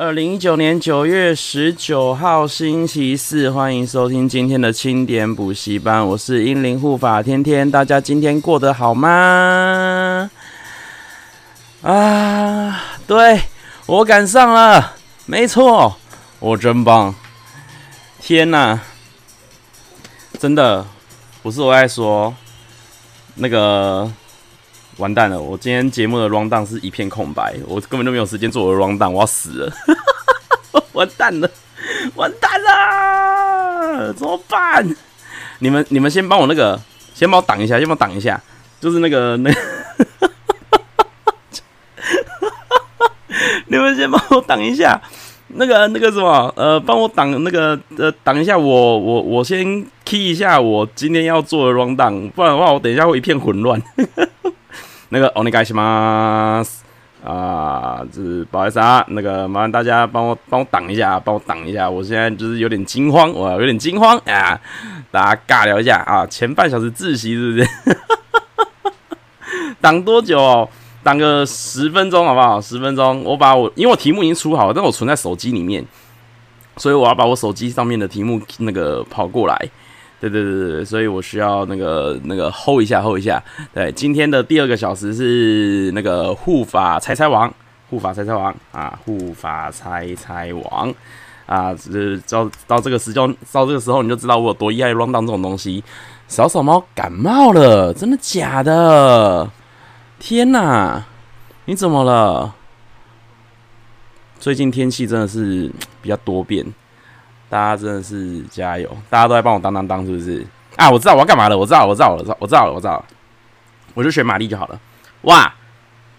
二零一九年九月十九号星期四，欢迎收听今天的清点补习班。我是英灵护法天天，大家今天过得好吗？啊，对，我赶上了，没错，我真棒！天哪，真的，不是我在说那个。完蛋了！我今天节目的 rundown 是一片空白，我根本就没有时间做我的 rundown，我要死了！完蛋了，完蛋了，怎么办？你们你们先帮我那个，先帮我挡一下，先帮我挡一下，就是那个那，你们先帮我挡一下，那个那个什么，呃，帮我挡那个呃挡一下我我我先 key 一下我今天要做的 rundown，不然的话我等一下会一片混乱。那个お愿いします啊，就是不好意思啊，那个麻烦大家帮我帮我挡一下，帮我挡一下，我现在就是有点惊慌，我有点惊慌啊，大家尬聊一下啊，前半小时自习是不是？挡多久哦？挡个十分钟好不好？十分钟，我把我因为我题目已经出好了，但我存在手机里面，所以我要把我手机上面的题目那个跑过来。 对对对对，所以我需要那个那个 hold 一下 hold 一下。对，今天的第二个小时是那个护法猜猜王，护法猜猜王啊，护法猜猜王啊，这到到这个时间到这个时候你就知道我有多厉害 round 这种东西。小小猫感冒了，真的假的？天哪，你怎么了？最近天气真的是比较多变。大家真的是加油！大家都在帮我当当当，是不是？啊，我知道我要干嘛了，我知道，我知道，我知道，我知道了，我知道了，我就选玛丽就好了。哇！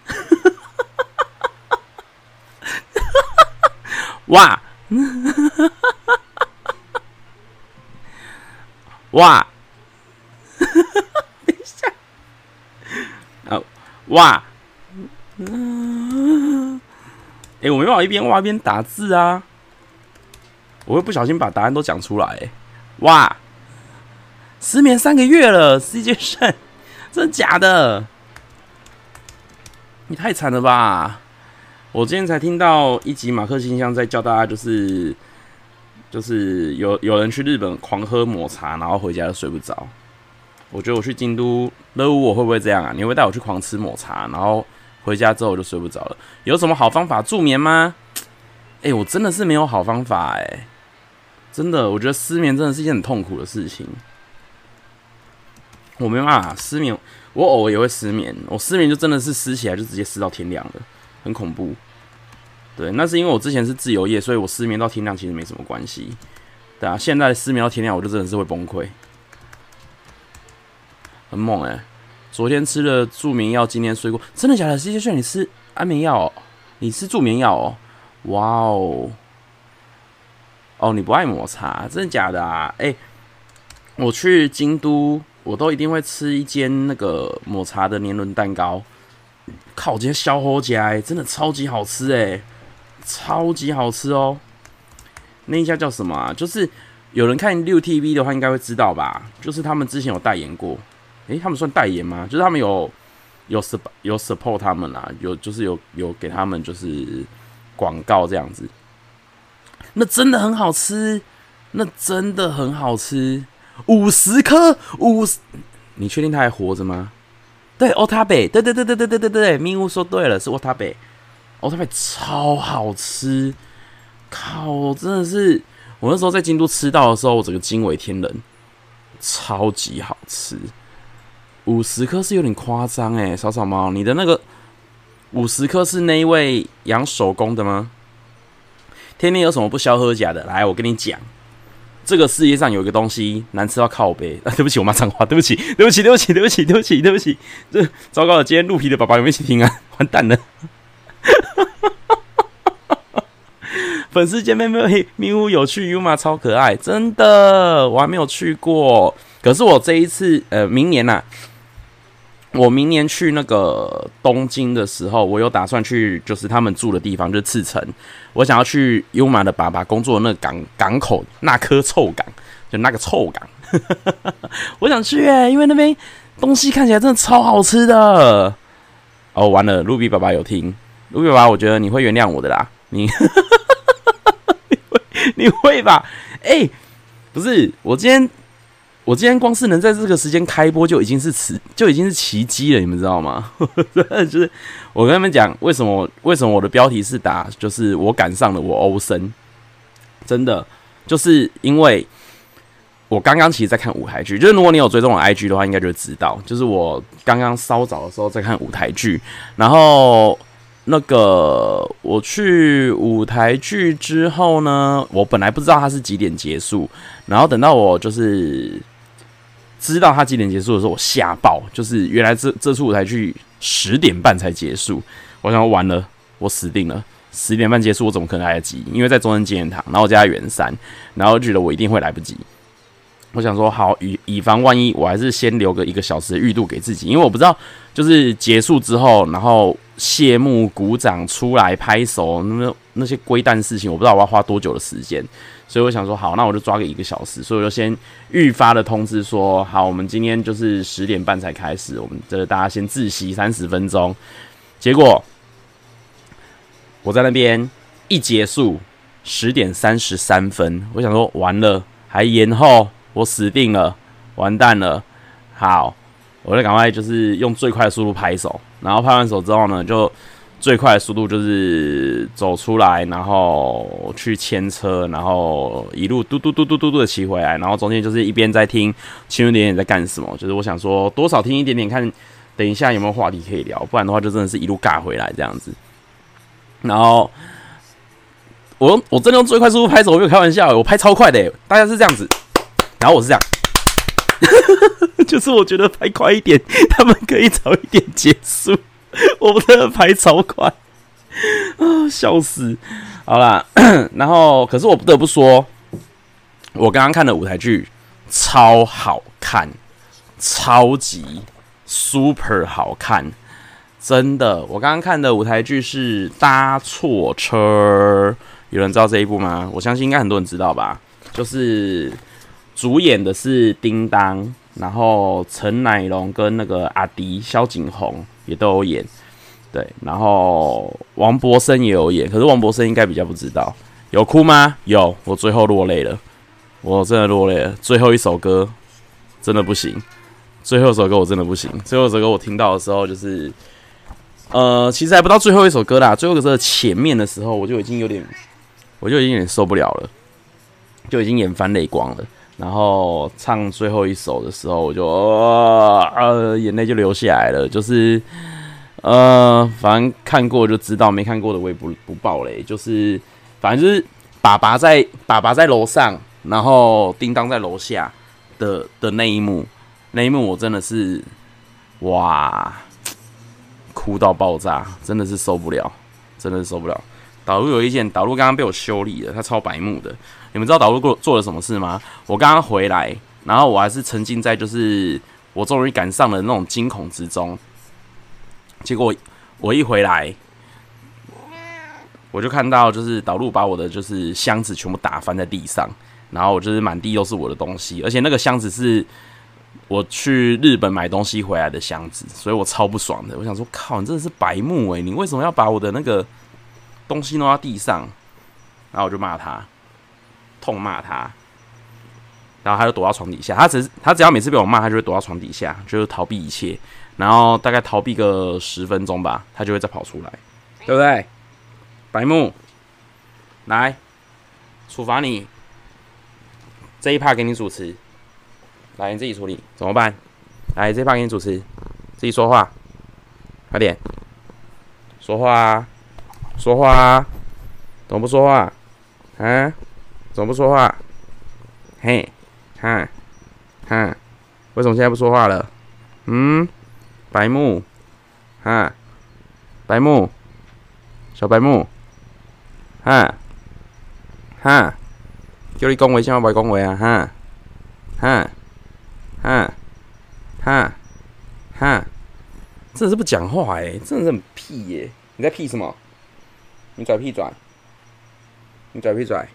哇！哇！等一下！哦，哇！嗯，哎，我没办法一边挖一边打字啊。我会不小心把答案都讲出来，哇！失眠三个月了，CJ 胜，真假的？你太惨了吧！我今天才听到一集马克信箱在教大家，就是就是有有人去日本狂喝抹茶，然后回家就睡不着。我觉得我去京都，乐屋我会不会这样啊？你会带我去狂吃抹茶，然后回家之后我就睡不着了？有什么好方法助眠吗？哎、我真的是没有好方法哎、真的，我觉得失眠真的是一件很痛苦的事情。我没办法失眠，我偶尔也会失眠。我失眠就真的是失起来就直接失到天亮了，很恐怖。对，那是因为我之前是自由业，所以我失眠到天亮其实没什么关系。对啊，现在失眠到天亮，我就真的是会崩溃。很猛哎、昨天吃了助眠药，今天睡过，真的假的？直接劝你吃安眠药哦，你吃助眠药哦，哇哦！哦，你不爱抹茶，真的假的啊？哎、我去京都，我都一定会吃一间那个抹茶的年轮蛋糕。靠，今天小火家真的超级好吃哎，超级好吃哦。那一家叫什么啊？就是有人看六 TV 的话，应该会知道吧？就是他们之前有代言过。哎、欸，他们算代言吗？就是他们有有 sup 有 support 他们啊，有就是有有给他们就是广告这样子。那真的很好吃，那真的很好吃，五十颗五十，你确定他还活着吗？对，欧塔贝，对对对对对对对对，咪乌说对了，是欧塔贝，欧塔贝超好吃，靠，真的是，我那时候在京都吃到的时候，我整个惊为天人，超级好吃，五十颗是有点夸张哎，小草猫，你的那个五十颗是那一位养手工的吗？天天有什么不消喝假的？来，我跟你讲，这个世界上有一个东西难吃到靠背 啊！对不起，我骂脏话，对不起，对不起，对不起，对不起，对不起，对不起，这糟糕了！今天鹿皮的爸爸有没有一起听啊？完蛋了！粉丝见面没有？咪乌有趣，Yuma 超可爱，真的，我还没有去过。可是我这一次，呃，明年呐、我明年去那个东京的时候，我有打算去，就是他们住的地方，就是赤城。我想要去优马的爸爸工作的那个港港口，那颗臭港，就那个臭港。我想去耶，因为那边东西看起来真的超好吃的。哦，完了，卢比爸爸有听，卢比爸爸，我觉得你会原谅我的啦。你 你会你会吧？哎、不是，我今天我今天光是能在这个时间开播就已经是奇就已经是奇迹了，你们知道吗？就是我跟他们讲，为什么为什么我的标题是打就是我赶上了我欧森，真的就是因为。我刚刚其实在看舞台剧，就是如果你有追踪我 IG 的话，应该就知道，就是我刚刚稍早的时候在看舞台剧，然后那个我去舞台剧之后呢，我本来不知道它是几点结束，然后等到我就是知道他几点结束的时候，我吓爆，就是原来这这出舞台剧十点半才结束，我想完了，我死定了，十点半结束我怎么可能来得及？因为在中正纪念堂，然后我家在圆山，然后觉得我一定会来不及。我想说好，以以防万一，我还是先留个一个小时的预度给自己，因为我不知道就是结束之后，然后谢幕、鼓掌、出来拍手，那那些龟蛋事情，我不知道我要花多久的时间，所以我想说好，那我就抓个一个小时，所以我就先预发的通知说，好，我们今天就是十点半才开始，我们这大家先自习三十分钟。结果我在那边一结束十点三十三分，我想说完了，还延后。我死定了，完蛋了！好，我就赶快就是用最快的速度拍手，然后拍完手之后呢，就最快的速度就是走出来，然后去牵车，然后一路嘟嘟嘟嘟嘟嘟的骑回来，然后中间就是一边在听青春点点在干什么，就是我想说多少听一点点，看等一下有没有话题可以聊，不然的话就真的是一路尬回来这样子。然后我我真的用最快速度拍手，我没有开玩笑，我拍超快的，大家是这样子。然后我是这样，就是我觉得拍快一点，他们可以早一点结束。我真的拍超快啊，笑死！好啦，然后可是我不得不说，我刚刚看的舞台剧超好看，超级 super 好看，真的。我刚刚看的舞台剧是《搭错车》，有人知道这一部吗？我相信应该很多人知道吧，就是。主演的是叮当，然后陈乃龙跟那个阿迪、萧景宏也都有演，对，然后王博生也有演，可是王博生应该比较不知道，有哭吗？有，我最后落泪了，我真的落泪了，最后一首歌真的不行，最后一首歌我真的不行，最后一首歌我听到的时候就是，呃，其实还不到最后一首歌啦，最后一首歌前面的时候我就已经有点，我就已经有点受不了了，就已经眼翻泪光了。然后唱最后一首的时候，我就呃呃眼泪就流下来了。就是呃，反正看过就知道，没看过的我也不不爆雷。就是反正就是爸爸在爸爸在楼上，然后叮当在楼下的的那一幕，那一幕我真的是哇，哭到爆炸，真的是受不了，真的是受不了。导入有意见，导入刚刚被我修理了，他超白目的。你们知道导入过做了什么事吗？我刚刚回来，然后我还是沉浸在就是我终于赶上了那种惊恐之中。结果我一回来，我就看到就是导入把我的就是箱子全部打翻在地上，然后我就是满地都是我的东西，而且那个箱子是我去日本买东西回来的箱子，所以我超不爽的。我想说，靠，你真的是白目诶，你为什么要把我的那个东西弄到地上？然后我就骂他。痛骂他，然后他就躲到床底下。他只他只要每次被我骂，他就会躲到床底下，就是逃避一切。然后大概逃避个十分钟吧，他就会再跑出来，对不对？白木，来处罚你，这一趴给你主持，来你自己处理，怎么办？来这一趴给你主持，自己说话，快点，说话啊，说话啊，怎么不说话？啊？怎么不说话？嘿，哈，哈，为什么现在不说话了？嗯，白木，哈，白木，小白目，哈，哈，叫你讲话，先不要讲话啊！哈，哈，哈，哈，哈，真的是不讲话哎、欸，真的是很屁耶、你在屁什么？你拽屁拽？你拽屁拽？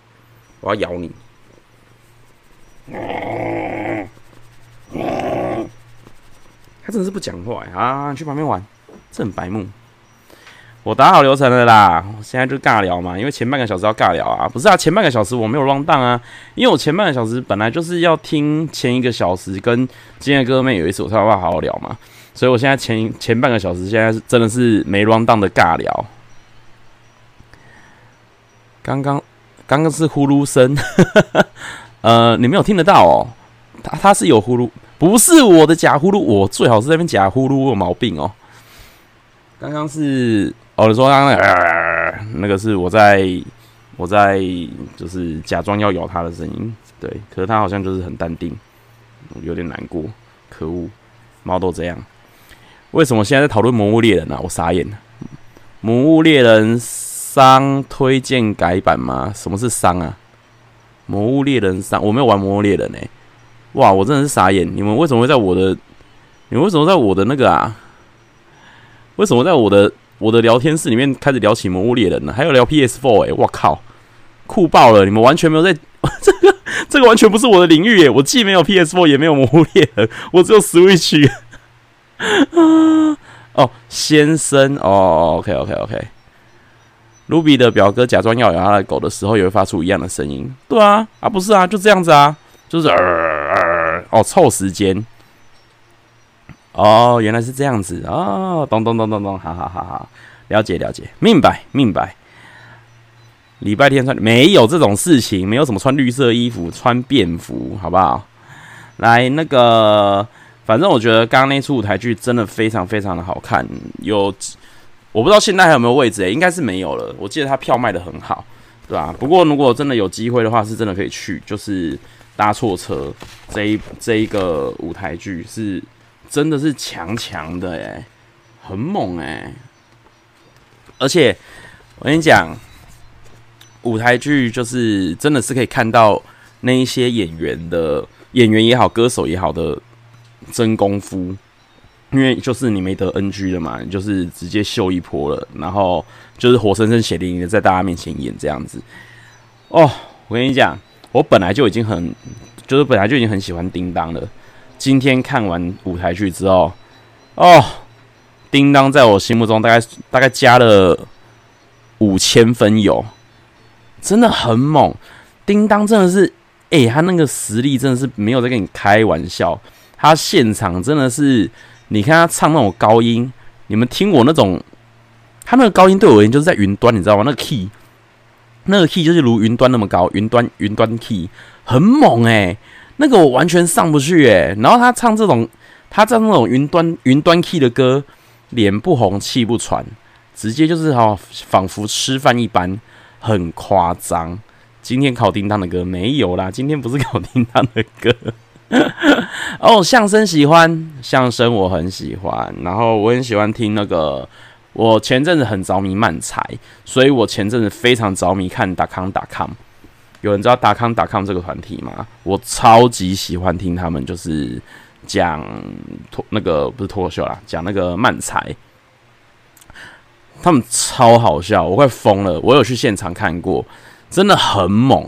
我要咬你！他真的是不讲话啊！你去旁边玩，这很白目。我打好流程了啦，现在就尬聊嘛，因为前半个小时要尬聊啊，不是啊，前半个小时我没有乱荡啊，因为我前半个小时本来就是要听前一个小时跟今天的哥妹有一次我才有办法好好聊嘛，所以我现在前前半个小时现在是真的是没乱荡的尬聊。刚刚刚刚是呼噜声，呃，你没有听得到哦，他他是有呼噜，不是我的假呼噜，我最好是那边假呼噜我有毛病哦。刚刚是。哦，你说刚刚那个、是我在，我在就是假装要咬它的声音，对，可是它好像就是很淡定，有点难过，可恶，猫都这样。为什么现在在讨论《魔物猎人》呢？我傻眼了，《魔物猎人》商推荐改版吗？什么是商啊？《魔物猎人》商，我没有玩《魔物猎人》诶。哇，我真的是傻眼，你们为什么会在我的，你们为什么在我的那个啊？为什么在我的？我的聊天室里面开始聊起《魔物猎人》了，还有聊 PS4 哎，我靠，酷爆了！你们完全没有在 这个，这个完全不是我的领域耶！我既没有 PS4，也没有《魔物猎人》，我只有 Switch。啊，哦，先生，哦，OK OK OK。卢比的表哥假装要咬他的狗的时候，也会发出一样的声音。对啊，啊不是啊，就这样子啊，就是呃呃，哦，凑时间。哦，原来是这样子哦，咚咚咚咚咚，好好好好，了解了解，明白明白。礼拜天穿没有这种事情，没有什么穿绿色衣服穿便服，好不好？来，那个，反正我觉得刚刚那出舞台剧真的非常非常的好看，有我不知道现在还有没有位置诶、应该是没有了。我记得他票卖得很好，对吧？不过如果真的有机会的话，是真的可以去，就是搭错车这一这一个舞台剧是。真的是强强的哎，很猛哎！而且我跟你讲，舞台剧就是真的是可以看到那一些演员的演员也好，歌手也好的真功夫。因为就是你没得 NG 了嘛，你就是直接秀一波了，然后就是活生生血淋淋的在大家面前演这样子。哦，我跟你讲，我本来就已经很，就是本来就已经很喜欢叮当了。今天看完舞台剧之后，哦，叮当在我心目中大概大概加了五千分有，真的很猛。叮当真的是，哎、欸，他那个实力真的是没有在跟你开玩笑。他现场真的是，你看他唱那种高音，你们听我那种，他那个高音对我而言就是在云端，你知道吗？那个 key，那个 key 就是如云端那么高，云端云端 key 很猛哎、欸。那个我完全上不去诶，然后他唱这种，他唱那种云端云端 key 的歌，脸不红气不喘，直接就是哈，仿佛吃饭一般，很夸张。今天考叮当的歌没有啦，今天不是考叮当的歌。哦，相声喜欢，相声我很喜欢，然后我很喜欢听那个，我前阵子很着迷漫才，所以我前阵子非常着迷看达康达康。有人知道达康达康这个团体吗？我超级喜欢听他们，就是讲脱那个不是脱口秀啦，讲那个漫才，他们超好笑，我快疯了。我有去现场看过，真的很猛，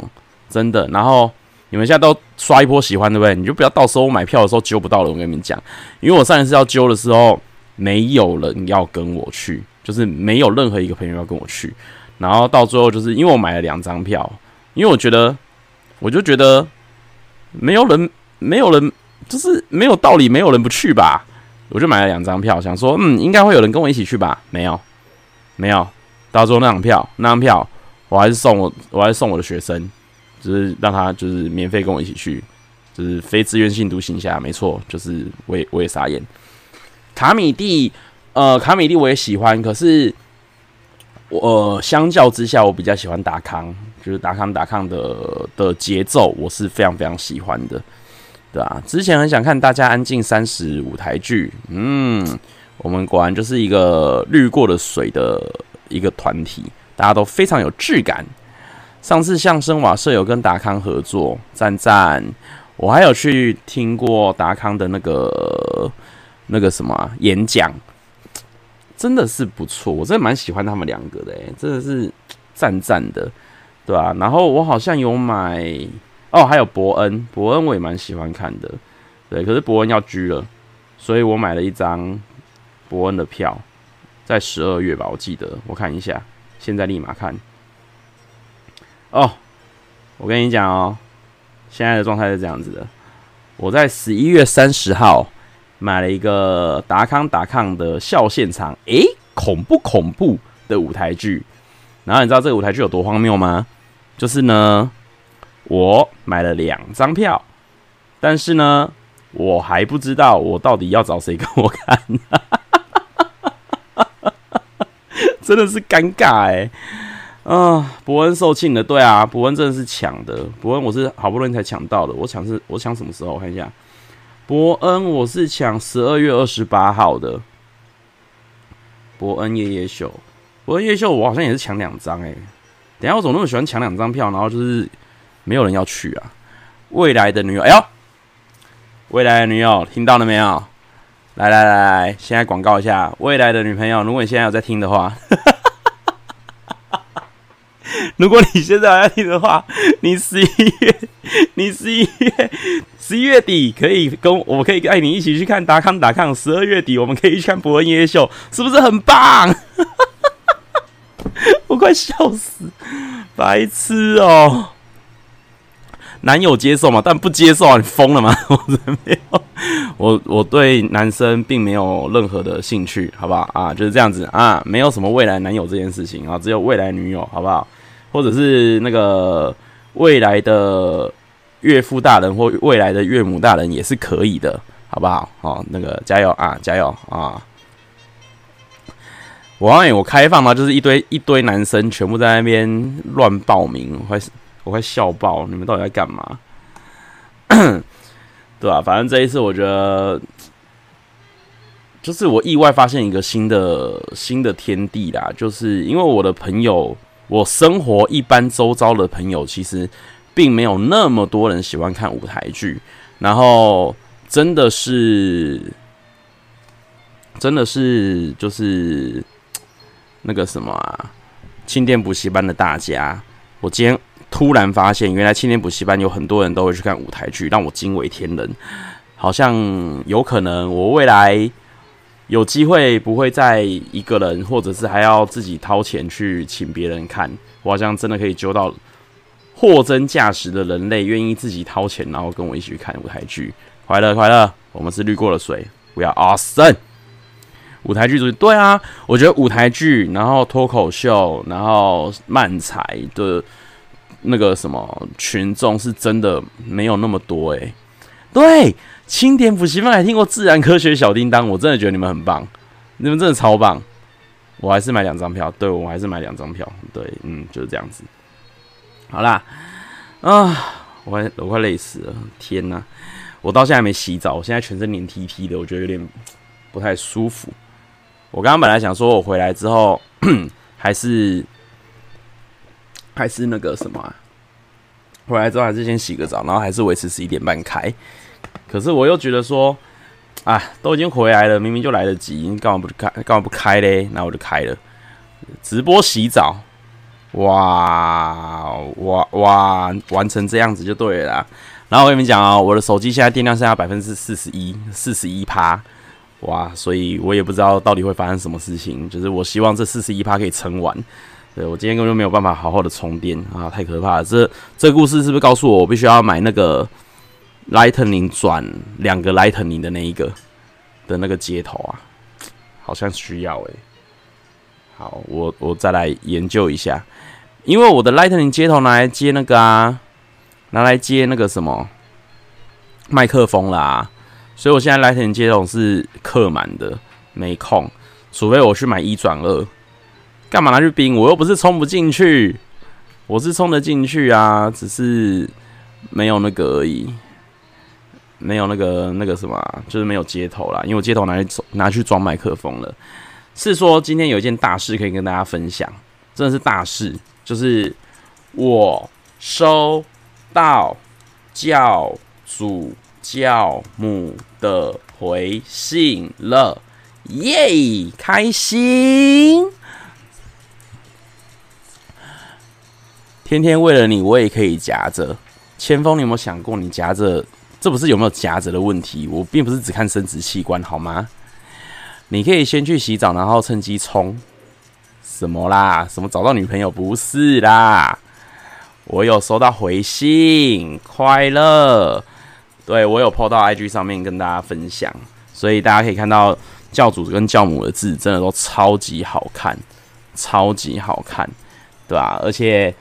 真的。然后你们现在都刷一波喜欢，对不对？你就不要到时候买票的时候揪不到了。我跟你们讲，因为我上一次要揪的时候，没有人要跟我去，就是没有任何一个朋友要跟我去。然后到最后，就是因为我买了两张票。因为我觉得，我就觉得没有人，没有人，就是没有道理，没有人不去吧。我就买了两张票，想说，嗯，应该会有人跟我一起去吧。没有，没有。到时候那张票，那张票，我还是送我，我还是送我的学生，就是让他就是免费跟我一起去，就是非自愿性独行侠。没错，就是我也我也傻眼。卡米蒂，呃，卡米蒂我也喜欢，可是我，相较之下，我比较喜欢达康。就是达康达康的的节奏，我是非常非常喜欢的，对啊，之前很想看《大家安静三十》舞台剧，嗯，我们果然就是一个滤过了水的一个团体，大家都非常有质感。上次相声瓦舍有跟达康合作，赞赞。我还有去听过达康的那个那个什么、演讲，真的是不错，我真的蛮喜欢他们两个的，真的是赞赞的。对啊，然后我好像有买哦，还有伯恩，伯恩我也蛮喜欢看的，对，可是伯恩要居了，所以我买了一张伯恩的票，在十二月吧，我记得，我看一下，现在立马看。哦，我跟你讲哦，现在的状态是这样子的，我在十一月三十号买了一个达康达康的笑现场，诶、恐怖恐怖的舞台剧。然后你知道这个舞台剧有多荒谬吗？就是呢，我买了两张票，但是呢，我还不知道我到底要找谁跟我看，真的是尴尬哎、啊，伯恩售罄的，对啊，伯恩真的是抢的，伯恩我是好不容易才抢到的，我抢是，我抢什么时候？我看一下，伯恩我是抢十二月二十八号的，伯恩夜夜秀。伯恩夜秀，我好像也是抢两张哎。等下，我怎么那么喜欢抢两张票，然后就是没有人要去啊？未来的女友，哎呦，未来的女友，听到了没有？来来来来，现在广告一下，未来的女朋友，如果你现在有在听的话，如果你现在有在听的话，你十一月，你十一月，十一月底可以跟我可以带你一起去看达康达康，十二月底我们可以去看博恩夜秀，是不是很棒？我快笑死，白痴哦！男友接受吗？但不接受啊！你疯了吗？我没有，我我对男生并没有任何的兴趣，好不好啊？就是这样子啊，没有什么未来男友这件事情啊，只有未来女友，好不好？或者是那个未来的岳父大人或未来的岳母大人也是可以的，好不好？好，那个加油啊，加油啊！我告诉你，我开放嘛，就是一堆一堆男生全部在那边乱报名，我快我快笑爆！你们到底在干嘛？对吧、反正这一次我觉得，就是我意外发现一个新的新的天地啦，就是因为我的朋友，我生活一般周遭的朋友，其实并没有那么多人喜欢看舞台剧，然后真的是，真的是就是。那个什么啊，青年补习班的大家，我今天突然发现，原来青年补习班有很多人都会去看舞台剧，让我惊为天人。好像有可能我未来有机会不会再一个人，或者是还要自己掏钱去请别人看，我好像真的可以揪到货真价实的人类，愿意自己掏钱，然后跟我一起去看舞台剧。快乐快乐，我们是滤过的水，We are awesome。舞台剧组对啊，我觉得舞台剧，然后脱口秀，然后漫才的那个什么群众是真的没有那么多诶、对，青田补习班还听过自然科学小叮当，我真的觉得你们很棒，你们真的超棒。我还是买两张票，对，我还是买两张票，对，嗯，就是这样子。好啦，啊，我快我快累死了，天哪！我到现在还没洗澡，我现在全身黏 T T 的，我觉得有点不太舒服。我刚刚本来想说，我回来之后 还是还是那个什么啊，回来之后还是先洗个澡，然后还是维持十一点半开。可是我又觉得说，啊，都已经回来了，明明就来得及，你干嘛不开？干嘛不开嘞？那我就开了，直播洗澡，哇哇哇，完成这样子就对了啦。然后我跟你们讲啊，我的手机现在电量剩下百分之四十一，四十一趴。哇，所以我也不知道到底会发生什么事情。就是我希望这四十一趴可以撑完。对，我今天根本就没有办法好好的充电啊，太可怕了！这这故事是不是告诉我，我必须要买那个 Lightning 转两个 Lightning 的那一个的那个接头啊？好像需要诶、好，我我再来研究一下，因为我的 Lightning 接头拿来接那个啊，拿来接那个什么麦克风啦。所以我现在 Lightning 接头是客满的，没空，除非我去买一转二。干嘛拿去冰？我又不是充不进去，我是充得进去啊，只是没有那个而已，没有那个那个什么，就是没有接头啦。因为我接头拿去拿去装麦克风了。是说今天有一件大事可以跟大家分享，真的是大事，就是我收到教主教母的回信了，耶，开心！天天为了你，我也可以夹着。千锋，你有没有想过，你夹着，这不是有没有夹着的问题？我并不是只看生殖器官，好吗？你可以先去洗澡，然后趁机冲。什么啦？什么找到女朋友？不是啦，我有收到回信，快乐。对，我有 po 到 IG 上面跟大家分享，所以大家可以看到教主跟教母的字真的都超级好看，超级好看，对吧？而且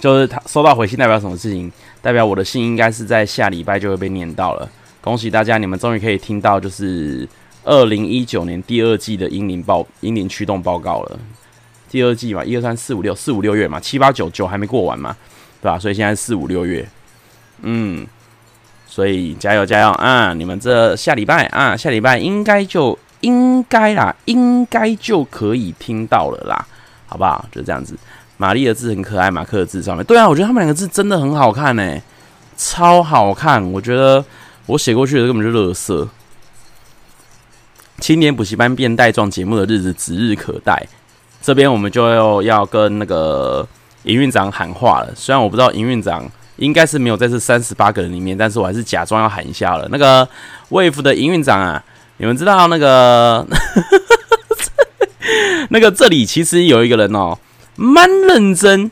就是他收到回信代表什么事情？代表我的信应该是在下礼拜就会被念到了。恭喜大家，你们终于可以听到就是。二零一九年第二季的英灵报英灵驱动报告了，第二季嘛，一二三四五六四五六月嘛，七八九九还没过完嘛，对吧？所以现在四五六月，嗯，所以加油加油啊！你们这下礼拜啊，下礼拜应该就应该啦，应该就可以听到了啦，好不好？就这样子。玛丽的字很可爱，马克的字上面，对啊，我觉得他们两个字真的很好看呢、超好看。我觉得我写过去的根本就垃圾。青年补习班变带状节目的日子指日可待，这边我们就要要跟那个营运长喊话了。虽然我不知道营运长应该是没有在这三十八个人里面，但是我还是假装要喊一下了。那个 Wave 的营运长啊，你们知道那个 那个这里其实有一个人哦，蛮认真、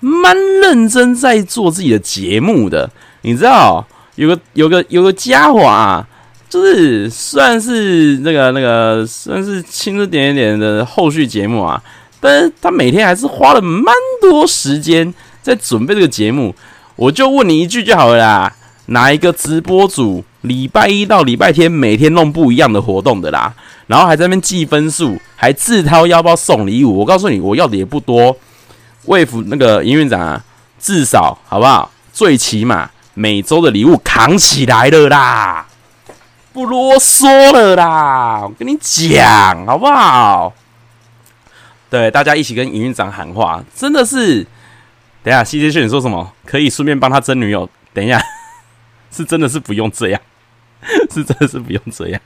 蛮认真在做自己的节目的。你知道有个、有个、有个家伙啊。就是算是那个那个算是轻着点点的后续节目啊，但是他每天还是花了蛮多时间在准备这个节目。我就问你一句就好了啦，哪一个直播主礼拜一到礼拜天每天弄不一样的活动的啦？然后还在那边计分数，还自掏腰包送礼物。我告诉你，我要的也不多。Wave 那个营运长啊，至少好不好？最起码每周的礼物扛起来了啦。不啰嗦了啦，我跟你讲好不好？对，大家一起跟营运长喊话，真的是。等一下，CJ 炫你说什么？可以顺便帮他征女友？等一下，是真的是不用这样，是真的是不用这样。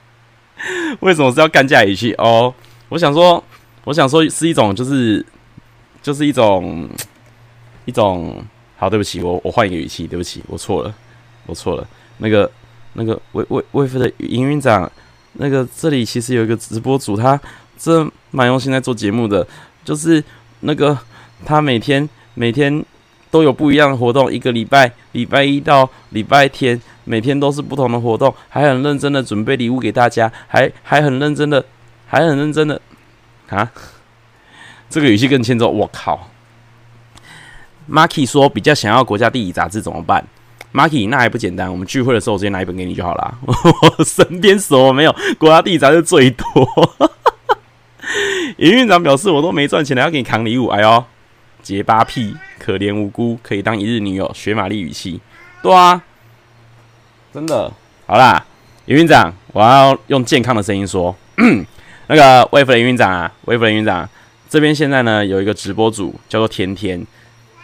为什么是要干架语气？哦，我想说，我想说是一种，就是就是一种一种。好，对不起，我我换一个语气，对不起，我错了，我错了，那个。那个魏魏魏飞的营运长，那个这里其实有一个直播主，他这蛮用心在做节目的，就是那个他每天每天都有不一样的活动，一个礼拜礼拜一到礼拜天，每天都是不同的活动，还很认真的准备礼物给大家，还还很认真的，还很认真的啊，这个语气更欠揍，我靠！Marky 说比较想要国家地理杂志怎么办？Marky，那还不简单？我们聚会的时候，直接拿一本给你就好了。我身边什么没有，国家地理杂志最多。营运长表示，我都没赚钱了，要给你扛礼物。哎呦，结巴屁，可怜无辜，可以当一日女友。学玛丽语气，对啊，真的。好啦，营运长，我要用健康的声音说，那个魏夫的营运长啊，魏夫的营运长，这边现在呢有一个直播组叫做甜甜，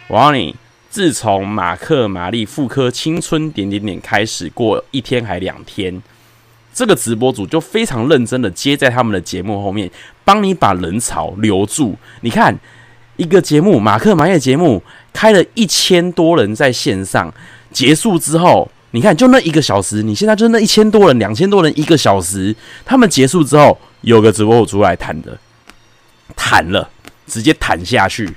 我要你。自从马克、玛丽妇科青春点点点开始，过一天还两天，这个直播组就非常认真的接在他们的节目后面，帮你把人潮留住。你看，一个节目马克、玛丽的节目开了一千多人在线上，结束之后，你看就那一个小时，你现在就那一千多人、两千多人一个小时，他们结束之后，有个直播主出来谈的，谈了，直接谈下去，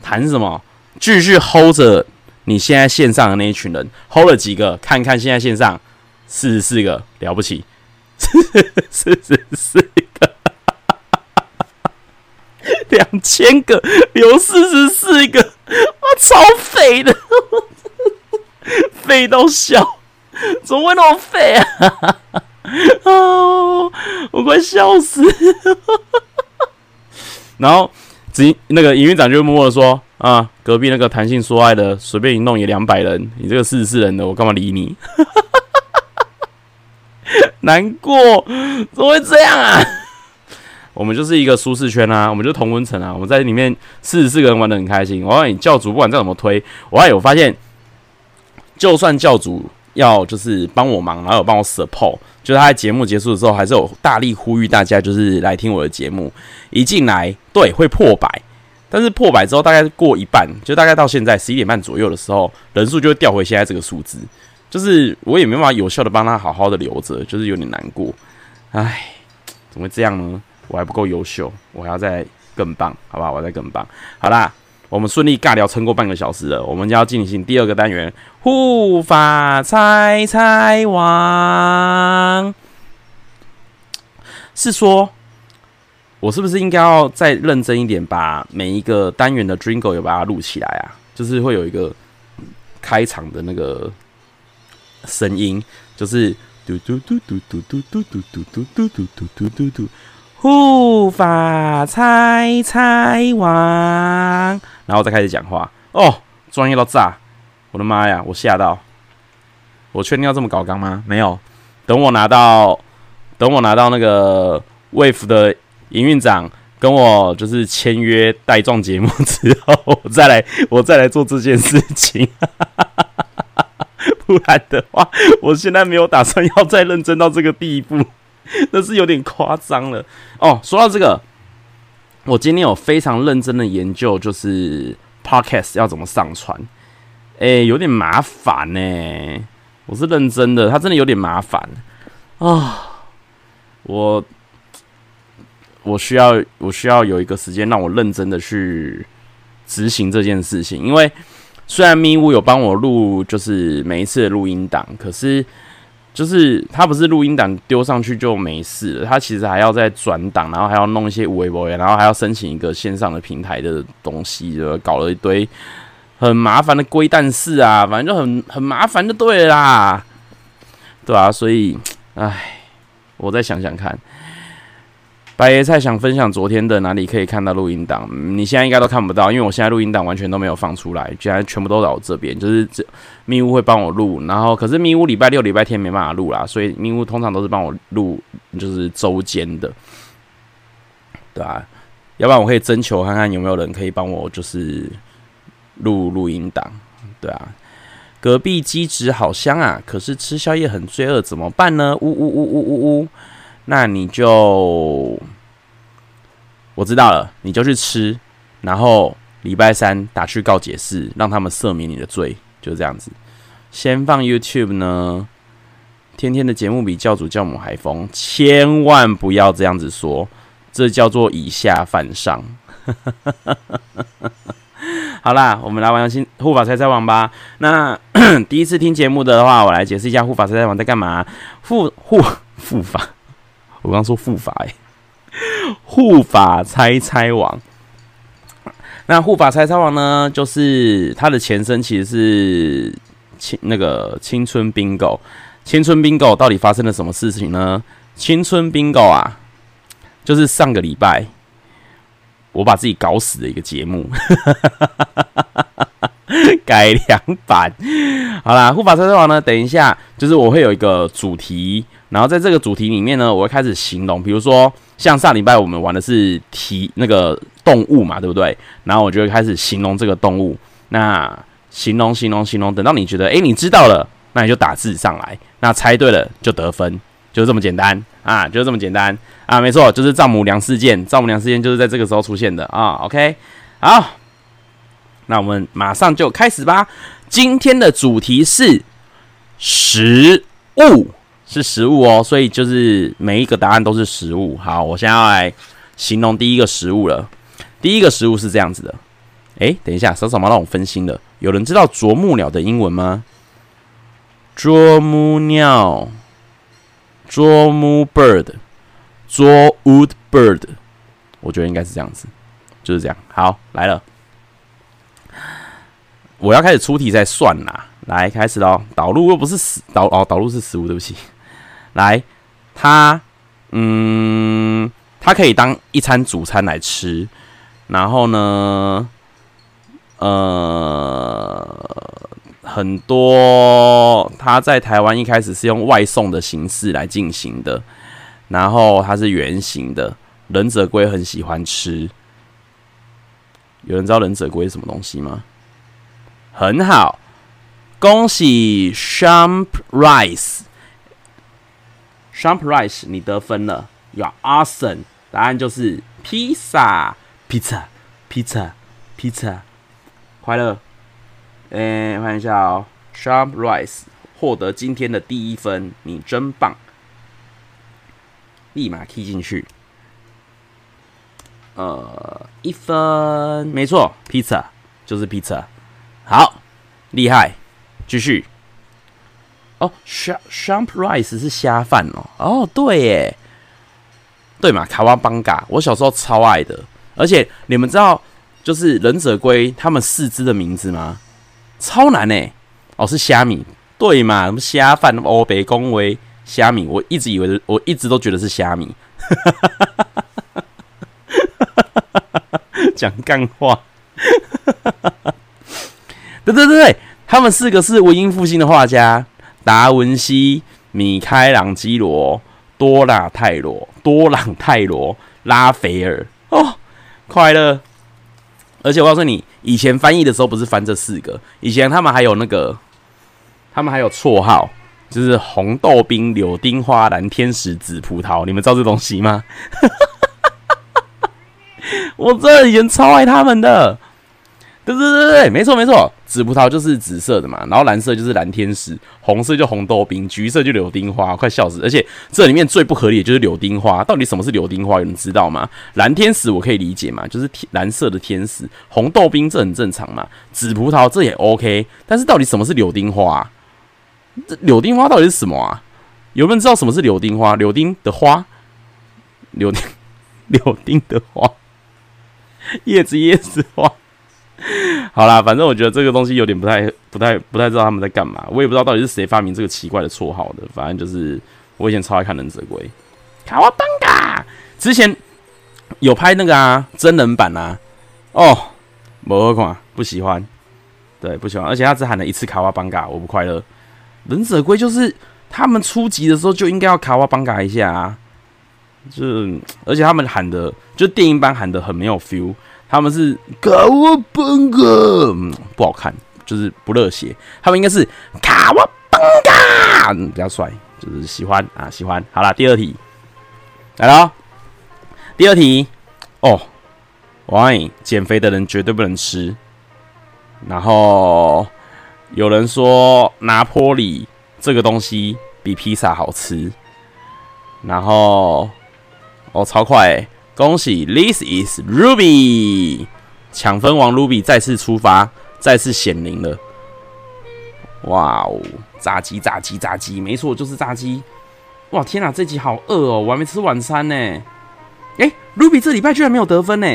谈什么？继续 hold 着你现在线上的那一群人，hold 了几个？看看现在线上四十四个，了不起，四十四个，两千个留四十四个，哇超废的，废到笑，怎么会那么废啊？哦，我快笑死！然后，只那个营运长就默默的说。啊，隔壁那个谈性说爱的，随便一弄也两百人，你这个四十四人的，我干嘛理你？难过，怎么会这样啊？我们就是一个舒适圈啊，我们就同温层啊，我们在里面四十四个人玩的很开心。我告诉你，教主不管再怎么推，我还有发现，就算教主要就是帮我忙，然后有帮我 support，就是他在节目结束的时候，还是有大力呼吁大家就是来听我的节目。一进来，对，会破百。但是破百之后，大概过一半，就大概到现在十一点半左右的时候，人数就会掉回现在这个数字。就是我也没办法有效的帮他好好的留着，就是有点难过。唉，怎么会这样呢？我还不够优秀，我还要再更棒，好不好？我要再更棒。好啦，我们顺利尬聊撑过半个小时了，我们就要进行第二个单元——护法猜猜王。是说，我是不是应该要再认真一点，把每一个单元的 Jingle 有把它录起来啊？就是会有一个开场的那个声音，就是嘟嘟嘟嘟嘟嘟嘟嘟嘟嘟嘟嘟嘟嘟嘟，护法猜猜王，然后再开始讲话哦，专业到炸！我的妈呀，我吓到！我确定要这么搞刚吗？没有，等我拿到。等我拿到那个 Wave 的营运长跟我就是签约带状节目之后，我再来我再来做这件事情。不然的话，我现在没有打算要再认真到这个地步，那是有点夸张了。哦，说到这个，我今天有非常认真的研究，就是 Podcast 要怎么上传。哎，有点麻烦呢。我是认真的，它真的有点麻烦啊。我我需要我需要有一个时间让我认真的去执行这件事情，因为虽然咪乌有帮我录，就是每一次的录音档，可是就是他不是录音档丢上去就没事了，他其实还要再转档，然后还要弄一些微博，然后还要申请一个线上的平台的东西，就搞了一堆很麻烦的龟蛋事啊，反正就很很麻烦就对了啦，对啊，所以唉。我再想想看，白椰菜想分享昨天的哪里可以看到录音档？你现在应该都看不到，因为我现在录音档完全都没有放出来，居然全部都在我这边。就是这咪乌会帮我录，然后可是咪乌礼拜六、礼拜天没办法录啦，所以咪乌通常都是帮我录，就是周间的，对啊，要不然我可以征求看看有没有人可以帮我，就是录录音档，对啊。隔壁鸡汁好香啊！可是吃宵夜很罪恶，怎么办呢？呜呜呜呜呜呜！那你就我知道了，你就去吃，然后礼拜三打去告解室，让他们赦免你的罪，就这样子。先放 YouTube 呢？天天的节目比教主教母还疯，千万不要这样子说，这叫做以下犯上。好啦，我们来玩新护法猜猜王吧。那 第一次听节目的话，我来解释一下护法猜猜王在干嘛。护护护法，我刚说护法哎，护法猜猜王。那护法猜猜王呢，就是它的前身其实是青那个青春 bingo。青春 bingo 到底发生了什么事情呢？青春 bingo 啊，就是上个礼拜。我把自己搞死的一个节目，改良版。好啦，护法猜猜王呢？等一下，就是我会有一个主题，然后在这个主题里面呢，我会开始形容，比如说像上礼拜我们玩的是题那个动物嘛，对不对？然后我就会开始形容这个动物，那形容形容形容，等到你觉得诶、你知道了，那你就打字上来，那猜对了就得分。就这么简单啊，就这么简单啊，没错，就是丈母娘事件。丈母娘事件就是在这个时候出现的啊。OK，好，那我们马上就开始吧。今天的主题是食物，是食物哦，所以就是每一个答案都是食物。好，我现在要来形容第一个食物了。第一个食物是这样子的。诶，等一下，少少毛让我分心了。有人知道啄木鸟的英文吗？啄木鸟。捉木 bird，捉 wood bird，我觉得应该是这样子，就是这样。好，来了，我要开始出题再算啦。来，开始喽。导入又不是食导哦，导入是食物，对不起。来，它嗯，它可以当一餐主餐来吃。然后呢，呃。很多，它在台湾一开始是用外送的形式来进行的，然后它是圆形的。忍者龟很喜欢吃，有人知道忍者龟是什么东西吗？很好，恭喜 Shump Rice，Shump Rice，你得分了，You're awesome。答案就是披萨，披萨，披萨，披萨，快乐。哎，看一下哦，Sharp Rice 获得今天的第一分，你真棒。立马 key 进去。呃，一分，没错，pizza 就是 pizza。好，厉害，继续。哦，shrimp shrimp rice 是虾饭哦。哦，对耶，对嘛，卡哇邦嘎，我小时候超爱的。而且你们知道，就是忍者龟他们四只的名字吗？超难呢。哦，是虾米，对嘛？什么虾饭、欧北恭维、虾米，我一直以为，我一直都觉得是虾米。讲干话。对对对对，他们四个是文艺复兴的画家。达文西、米开朗基罗、多拉泰罗、多朗泰罗、拉斐尔哦，快乐！而且我告诉你，以前翻译的时候不是翻这四个，以前他们还有那个，他们还有绰号，就是红豆冰、柳丁花、蓝天使、紫葡萄。你们知道这东西吗？我真的以前超爱他们的。对对对对，没错没错，紫葡萄就是紫色的嘛，然后蓝色就是蓝天使，红色就红豆冰，橘色就柳丁花，快笑死！而且这里面最不合理的就是柳丁花，到底什么是柳丁花？有人知道吗？蓝天使我可以理解嘛，就是天蓝色的天使，红豆冰这很正常嘛，紫葡萄这也 OK，但是到底什么是柳丁花？这柳丁花到底是什么啊？有没有人知道什么是柳丁花？柳丁的花，柳丁 柳丁的花，叶子叶子花。好啦，反正我觉得这个东西有点不太、不太、不太知道他们在干嘛。我也不知道到底是谁发明这个奇怪的绰号的。反正就是我以前超爱看忍者龟。卡哇邦嘎，之前有拍那个啊真人版啊。哦，没看，不喜欢。对，不喜欢。而且他只喊了一次卡哇邦嘎，我不快乐。忍者龟就是他们初级的时候就应该要卡哇邦嘎一下啊。就而且他们喊的，就电影版喊的很没有 feel。他们是卡哇邦嘎，不好看，就是不热血。他们应该是卡哇邦嘎，比较帅，就是喜欢啊，喜欢。好了，第二题来了，第二题哦，喂，减肥的人绝对不能吃。然后有人说拿坡里这个东西比披萨好吃。然后哦，超快。恭喜，This is Ruby，抢分王 Ruby 再次出发，再次显灵了。哇哦，炸鸡炸鸡炸鸡，没错，就是炸鸡。哇，天哪，这集好饿哦，我还没吃晚餐呢。哎，Ruby 这礼拜居然没有得分呢！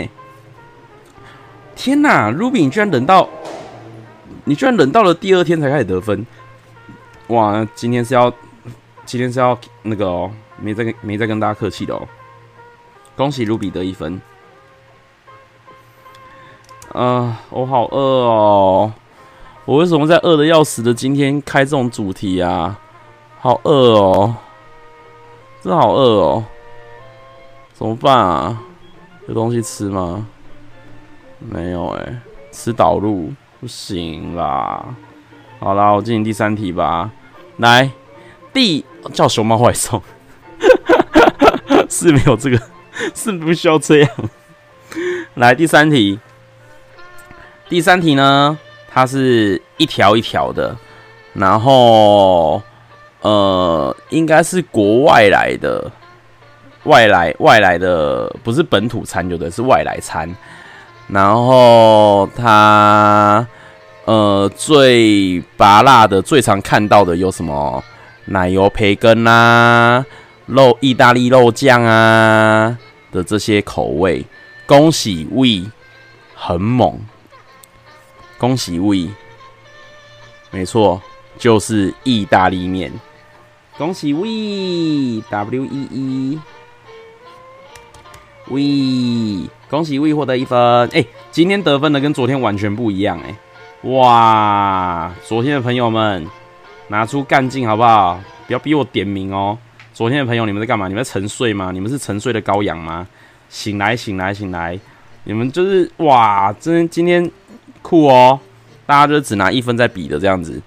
天哪，Ruby 你居然等到，你居然等到了第二天才开始得分。哇，今天是要，今天是要那个哦，没再跟没再跟大家客气的哦。恭喜卢比得一分。啊，我好饿哦！我为什么在饿的要死的今天开这种主题啊？好饿哦，真好饿哦！怎么办啊？有东西吃吗？没有哎，吃导入不行啦。好啦，我进行第三题吧。来，第叫熊猫坏送，是没有这个。是不需要这样。来第三题，第三题呢，它是一条一条的，然后呃，应该是国外来的，外来外来的，不是本土餐，有的是外来餐。然后它呃最拔辣的、最常看到的有什么？奶油培根啊，肉意大利肉酱啊。的这些口味，恭喜 We 很猛，恭喜 We，没错，就是意大利面，恭喜 We W E E We，恭喜 We 获得一分。哎、今天得分的跟昨天完全不一样哎、哇，昨天的朋友们拿出干劲好不好？不要逼我点名哦。昨天的朋友，你们在干嘛？你们在沉睡吗？你们是沉睡的羔羊吗？醒来，醒来，醒来！你们就是哇，真今天酷哦！大家就只拿一分在比的这样子。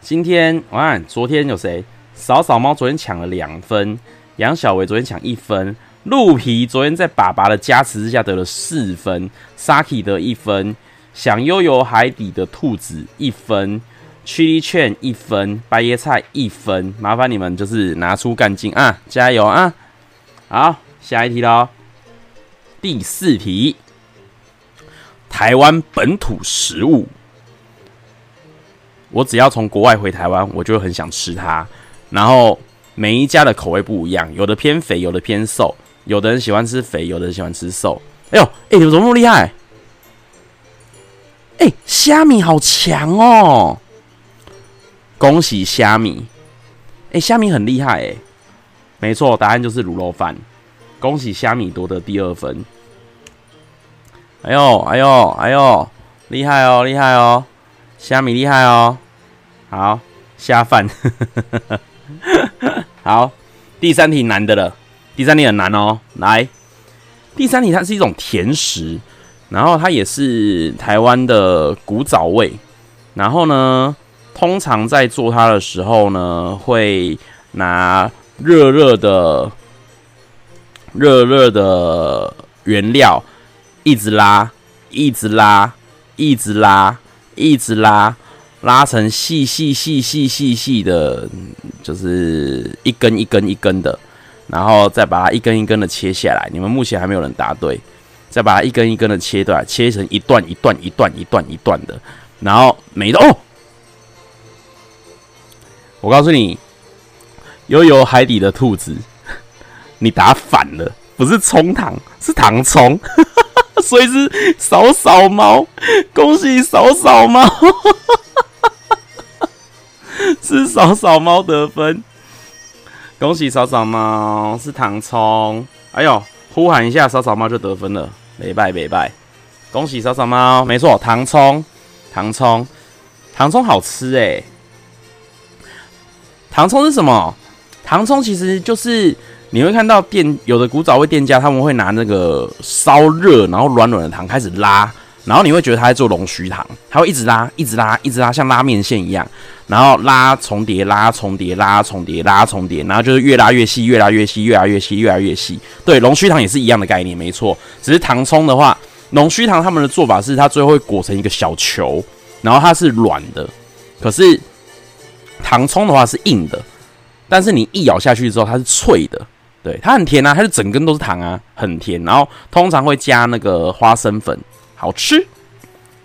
今天我看昨天有谁？扫扫猫昨天抢了两分，杨小维昨天抢一分，鹿皮昨天在爸爸的加持之下得了四分，Saki 得一分，想悠游海底的兔子一分。曲力券一分，白椰菜一分，麻烦你们就是拿出干劲啊，加油啊！好，下一题喽，第四题，台湾本土食物，我只要从国外回台湾，我就很想吃它。然后每一家的口味不一样，有的偏肥，有的偏瘦，有的人喜欢吃肥，有的人喜欢吃瘦。哎呦，哎、你们怎么那么厉害？哎、欸，虾米好强哦！恭喜虾米！哎、欸，虾米很厉害哎，没错，答案就是卤肉饭。恭喜虾米夺得第二分。哎呦，哎呦，哎呦，厉害哦，厉害哦，虾米厉害哦。好，虾饭。好，第三题难的了，第三题很难哦。来，第三题它是一种甜食，然后它也是台湾的古早味，然后呢，通常在做它的时候呢，会拿热热的、热热的原料，一直拉，一直拉，一直拉，一直拉，拉成细细细细细细的，就是一根一根一根的，然后再把它一根一根的切下来。你们目前还没有人答对，再把它一根一根的切断，切成一段一段一段一段一段的，然后每个哦。我告诉你，悠悠海底的兔子，你打反了，不是葱糖，是糖葱，所以是扫扫猫。恭喜扫扫猫，是扫扫猫得分。恭喜扫扫猫，是糖葱。哎呦，呼喊一下扫扫猫就得分了，没败没败。恭喜扫扫猫，没错，糖葱，糖葱，糖葱好吃哎、欸。糖葱是什么？糖葱其实就是你会看到店有的古早味店家，他们会拿那个烧热然后软软的糖开始拉，然后你会觉得他在做龙须糖，他会一直拉，一直拉，一直拉，像拉面线一样，然后拉重叠，拉重叠，拉重叠，拉重叠，然后就是越拉越细，越拉越细，越拉越细，越拉越细。对，龙须糖也是一样的概念，没错。只是糖葱的话，龙须糖他们的做法是它最后会裹成一个小球，然后它是软的，可是。糖葱的话是硬的，但是你一咬下去之后，它是脆的。对，它很甜啊，它是整根都是糖啊，很甜。然后通常会加那个花生粉，好吃，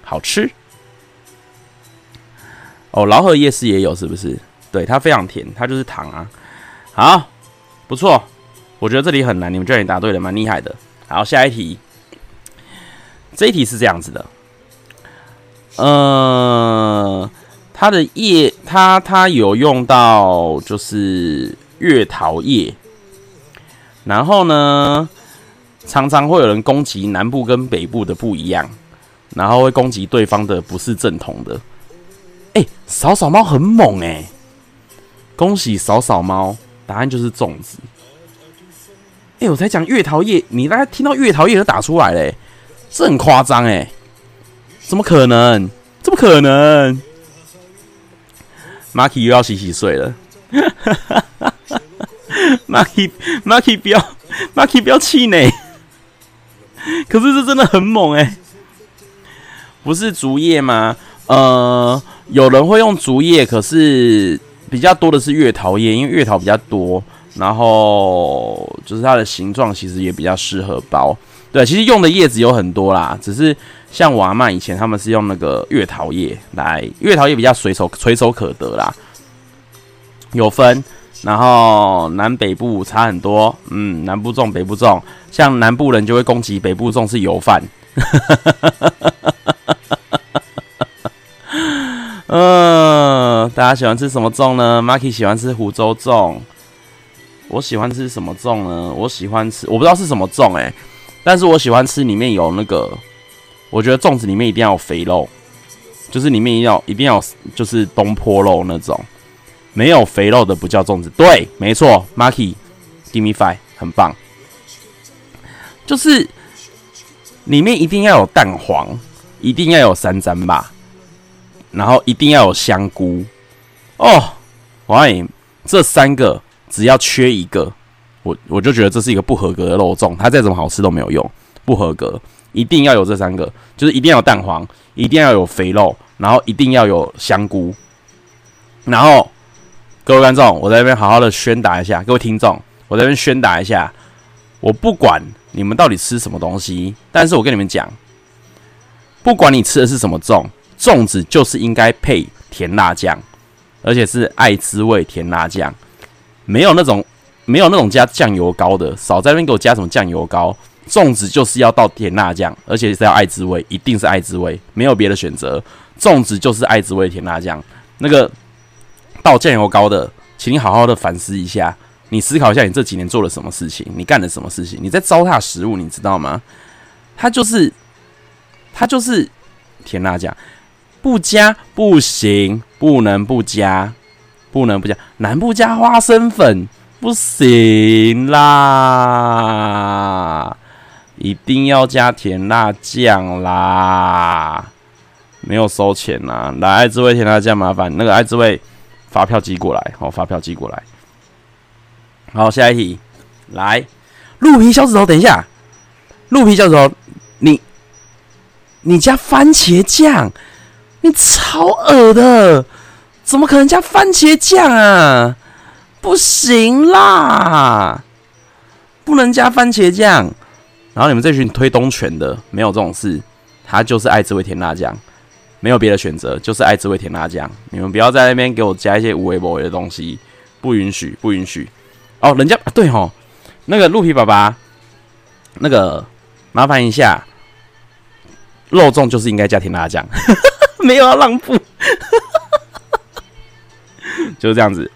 好吃。哦，饶河夜市也有，是不是？对，它非常甜，它就是糖啊。好，不错，我觉得这里很难，你们居然也答对了，蛮厉害的。好，下一题，这一题是这样子的，嗯、它的叶，它它有用到就是月桃叶，然后呢，常常会有人攻击南部跟北部的不一样，然后会攻击对方的不是正统的。哎、欸，少少猫很猛哎、恭喜扫扫猫，答案就是粽子。哎、我才讲月桃叶，你大家听到月桃叶就打出来嘞、欸，这很夸张哎，怎么可能？怎么可能？Marky 又要洗洗睡了，Marky，Marky 不要，Marky 不要气馁。可是这真的很猛哎、不是竹叶吗？呃，有人会用竹叶，可是比较多的是月桃叶，因为月桃比较多，然后就是它的形状其实也比较适合包。对，其实用的叶子有很多啦，只是。像我阿嬷以前他们是用那个月桃叶来，月桃叶比较随手随手可得啦，有分，然后南北部差很多，嗯，南部粽北部粽，像南部人就会攻击北部粽是油饭，嗯，大家喜欢吃什么粽呢？Marky 喜欢吃湖州粽，我喜欢吃什么粽呢？我喜欢吃，我不知道是什么粽哎、但是我喜欢吃里面有那个。我觉得粽子里面一定要有肥肉，就是里面一定要一定要就是东坡肉那种，没有肥肉的不叫粽子。对，没错，Marky，Give me five，很棒。就是里面一定要有蛋黄，一定要有山珍吧，然后一定要有香菇。哦，我告诉你，这三个只要缺一个，我我就觉得这是一个不合格的肉粽，它再怎么好吃都没有用，不合格。一定要有这三个，就是一定要有蛋黄，一定要有肥肉，然后一定要有香菇，然后各位观众，我在这边好好的宣达一下，各位听众，我在这边宣达一下，我不管你们到底吃什么东西，但是我跟你们讲，不管你吃的是什么粽，粽子就是应该配甜辣酱，而且是爱滋味甜辣酱，没有那种没有那种加酱油膏的，少在那边给我加什么酱油膏。粽子就是要倒甜辣酱，而且是要爱滋味，一定是爱滋味，没有别的选择。粽子就是爱滋味甜辣酱。那个倒酱油膏的，请你好好的反思一下，你思考一下，你这几年做了什么事情，你干了什么事情？你在糟蹋食物，你知道吗？它就是，它就是甜辣酱，不加不行，不能不加，不能不加，难不加花生粉不行啦。一定要加甜辣酱啦！没有收钱呐、啊，来爱滋味甜辣酱，麻烦那个爱滋味发票寄过来，好，发票寄过来。好，下一题，来鹿皮小指头，等一下，鹿皮小指头，你你加番茄酱，你超恶的，怎么可能加番茄酱啊？不行啦，不能加番茄酱。然后你们这群推东泉的，没有这种事，他就是爱滋味甜辣酱，没有别的选择，就是爱滋味甜辣酱。你们不要在那边给我加一些无微不微的东西，不允许，不允许。哦，人家对吼，那个鹿皮爸爸，那个麻烦一下，肉粽就是应该加甜辣酱，没有要让步，就是这样子，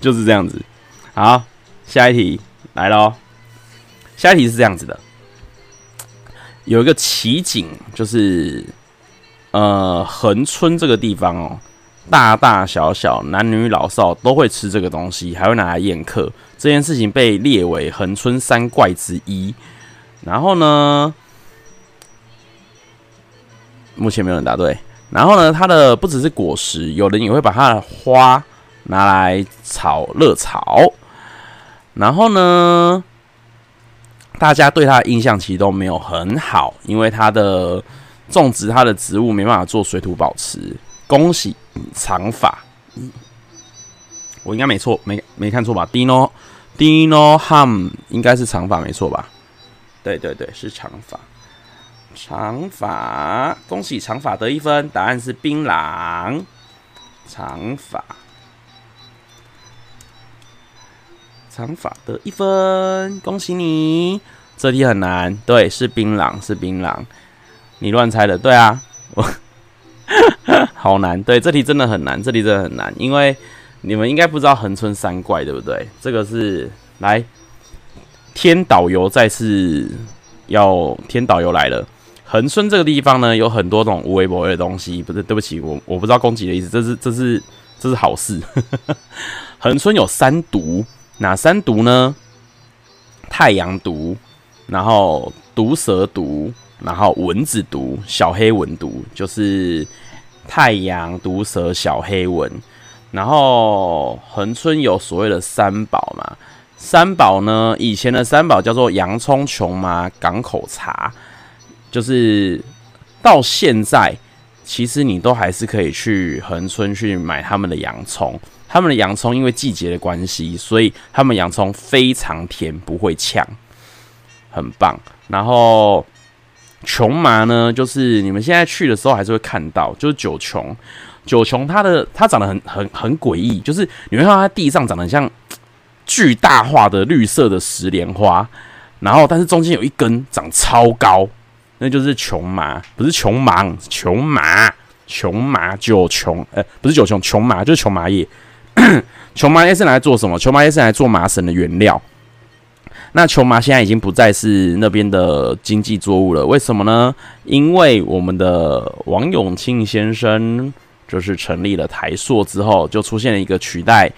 就是这样子。好，下一题来喽。下一题是这样子的，有一个奇景，就是呃恒春这个地方哦，大大小小男女老少都会吃这个东西，还会拿来宴客。这件事情被列为恒春三怪之一。然后呢，目前没有人答对。然后呢，它的不只是果实，有人也会把它的花拿来炒热炒。然后呢，大家对它的印象其实都没有很好，因为它的种植它的植物没办法做水土保持。恭喜长发，我应该没错，没没看错吧？Dino Dino Ham 应该是长发没错吧？对对对，是长发，长发，恭喜长发得一分，答案是槟榔，长发。长法得一分，恭喜你！这题很难，对，是槟榔，是槟榔，你乱猜的，对啊，我 好难，对，这题真的很难，这题真的很难，因为你们应该不知道恒春三怪，对不对？这个是来天导游再次要天导游来了，恒春这个地方呢，有很多种无微不微的东西，不是，对不起，我我不知道攻击的意思，这是这是这是好事，恒春有三毒。哪三毒呢？太阳毒，然后毒蛇毒，然后蚊子毒，小黑蚊毒，就是太阳毒蛇小黑蚊。然后恒春有所谓的三宝嘛？三宝呢？以前的三宝叫做洋葱、琼麻、港口茶，就是到现在，其实你都还是可以去恒春去买他们的洋葱。他们的洋葱因为季节的关系，所以他们洋葱非常甜，不会呛，很棒。然后琼麻呢，就是你们现在去的时候还是会看到，就是九琼。九琼它的它长得很很很诡异，就是你会看到它地上长得像巨大化的绿色的石莲花，然后但是中间有一根长超高，那就是琼麻，不是琼芒，琼麻，琼麻九琼，呃，不是九琼，琼麻就是琼麻叶。琼麻叶是来做什么？琼麻叶是来做麻绳的原料。那琼麻现在已经不再是那边的经济作物了，为什么呢？因为我们的王永庆先生就是成立了台塑之后，就出现了一个取代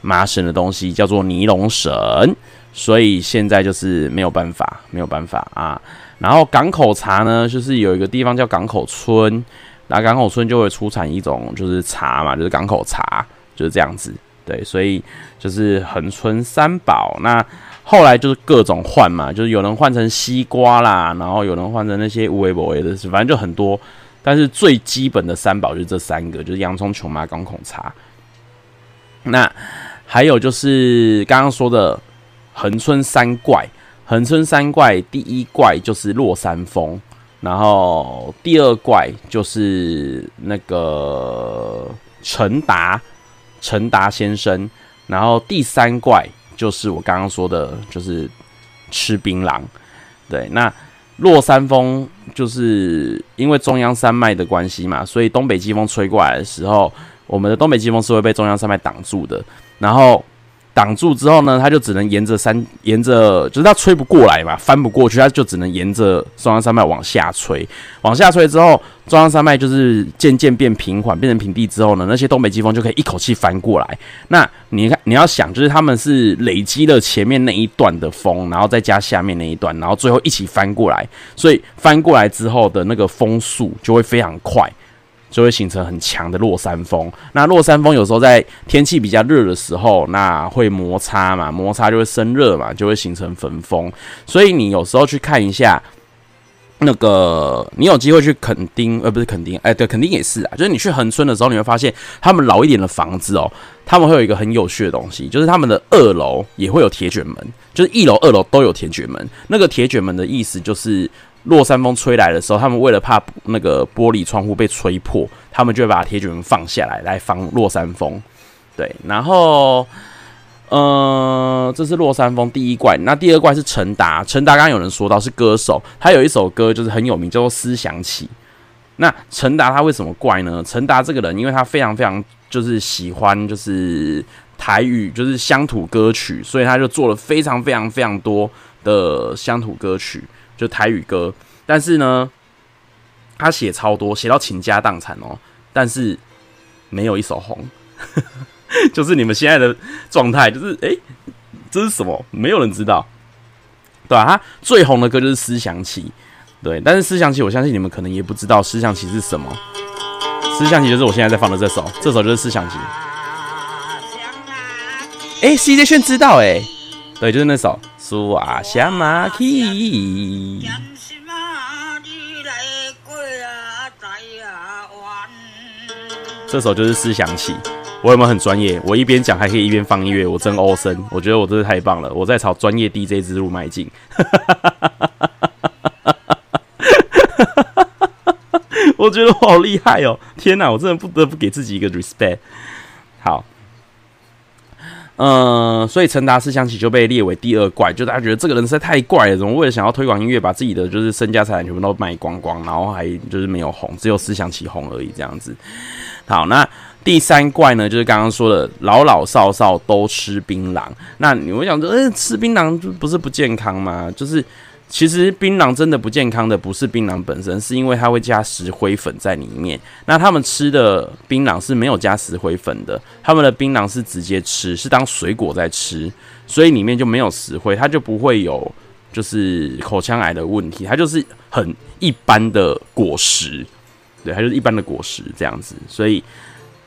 麻绳的东西，叫做尼龙绳。所以现在就是没有办法，没有办法啊。然后港口茶呢，就是有一个地方叫港口村，那港口村就会出产一种就是茶嘛，就是港口茶。就这样子，对，所以就是恒春三宝。那后来就是各种换嘛，就是有人换成西瓜啦，然后有人换成那些无微不微的，反正就很多。但是最基本的三宝就是这三个，就是洋葱、琼麻、港孔茶，那还有就是刚刚说的恒春三怪，恒春三怪第一怪就是落山风，然后第二怪就是那个陈达陈达先生，然后第三怪就是我刚刚说的，就是吃槟榔。对，那落山风就是因为中央山脉的关系嘛，所以东北季风吹过来的时候，我们的东北季风是会被中央山脉挡住的，然后。挡住之后呢，它就只能沿着山，沿着就是它吹不过来嘛，翻不过去，它就只能沿着中央山脉往下吹，往下吹之后，中央山脉就是渐渐变平缓，变成平地之后呢，那些东北季风就可以一口气翻过来。那你看，你要想，就是他们是累积了前面那一段的风，然后再加下面那一段，然后最后一起翻过来，所以翻过来之后的那个风速就会非常快。就会形成很强的落山风。那落山风有时候在天气比较热的时候，那会摩擦嘛，摩擦就会生热嘛，就会形成焚风。所以你有时候去看一下，那个你有机会去垦丁，呃，不是垦丁，哎，对，垦丁也是啊。就是你去恒春的时候，你会发现他们老一点的房子哦，他们会有一个很有趣的东西，就是他们的二楼也会有铁卷门，就是一楼、二楼都有铁卷门。那个铁卷门的意思就是。落山风吹来的时候，他们为了怕那个玻璃窗户被吹破，他们就会把铁卷门放下来，来防落山风。对，然后，呃，这是落山风第一怪。那第二怪是陈达，陈达刚刚有人说到是歌手，他有一首歌就是很有名，叫做《思想起》。那陈达他为什么怪呢？陈达这个人，因为他非常非常就是喜欢就是台语，就是乡土歌曲，所以他就做了非常非常非常多的乡土歌曲。就台语歌，但是呢，他写超多，写到倾家荡产哦，但是没有一首红，就是你们现在的状态，就是哎、欸，这是什么？没有人知道，对吧、啊？他最红的歌就是《思想起》，对，但是《思想起》，我相信你们可能也不知道《思想起》是什么，《思想起》就是我现在在放的这首，这首就是《思想起》。哎，CJ 炫知道哎、对，就是那首。苏啊，下马去。这首就是思想起，我有没有很专业？我一边讲还可以一边放音乐，我真欧森，我觉得我真是太棒了，我在朝专业 DJ 之路迈进。我觉得我好厉害哦！天哪，我真的不得不给自己一个 respect。好。嗯，所以陈达思想起就被列为第二怪，就大家觉得这个人实在太怪了，怎么为了想要推广音乐，把自己的就是身家财产全部都卖光光，然后还就是没有红，只有思想起红而已这样子。好，那第三怪呢，就是刚刚说的老老少少都吃槟榔。那你会想说，欸，吃槟榔不是不健康吗？就是。其实槟榔真的不健康的不是槟榔本身，是因为它会加石灰粉在里面。那他们吃的槟榔是没有加石灰粉的，他们的槟榔是直接吃，是当水果在吃，所以里面就没有石灰，它就不会有就是口腔癌的问题，它就是很一般的果实，对，它就是一般的果实这样子，所以。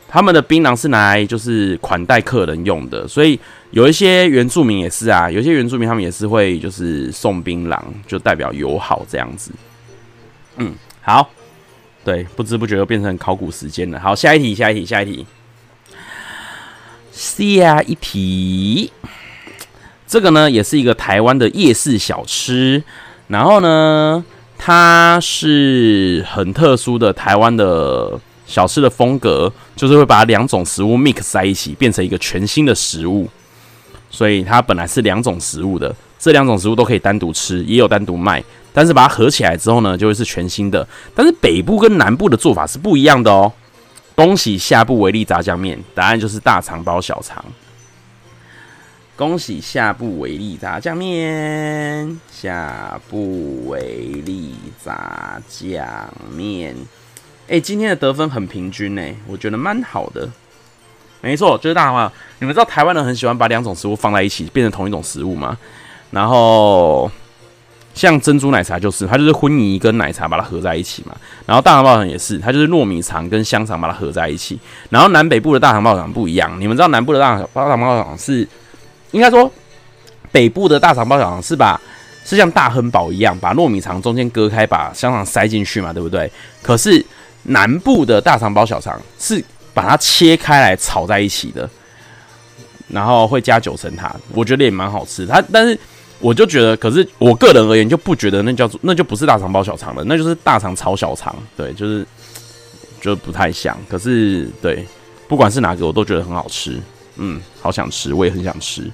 他们的槟榔是拿来就是款待客人用的，所以有一些原住民也是啊，有些原住民他们也是会就是送槟榔，就代表友好这样子。嗯，好，对，不知不觉又变成考古时间了。好，下一题，下一题，下一题，下一题。这个呢，也是一个台湾的夜市小吃，然后呢，它是很特殊的台湾的。小吃的风格就是会把两种食物 mix 在一起，变成一个全新的食物。所以它本来是两种食物的，这两种食物都可以单独吃，也有单独卖。但是把它合起来之后呢，就会是全新的。但是北部跟南部的做法是不一样的哦。恭喜下部维力炸酱面，答案就是大肠包小肠。恭喜下部维力炸酱面，下部维力炸酱面。哎、今天的得分很平均呢，我觉得蛮好的。没错，就是大肠包。你们知道台湾人很喜欢把两种食物放在一起变成同一种食物吗？然后像珍珠奶茶就是，它就是薰衣跟奶茶把它合在一起嘛。然后大肠包肠也是，它就是糯米肠跟香肠把它合在一起。然后南北部的大肠包肠不一样，你们知道南部的大肠包肠是，应该说北部的大肠包肠是把是像大亨堡一样，把糯米肠中间割开，把香肠塞进去嘛，对不对？可是南部的大肠包小肠是把它切开来炒在一起的，然后会加九层塔，我觉得也蛮好吃。它但是我就觉得，可是我个人而言就不觉得那叫做那就不是大肠包小肠了，那就是大肠炒小肠。对，就是就不太像。可是对，不管是哪个，我都觉得很好吃。嗯，好想吃，我也很想吃。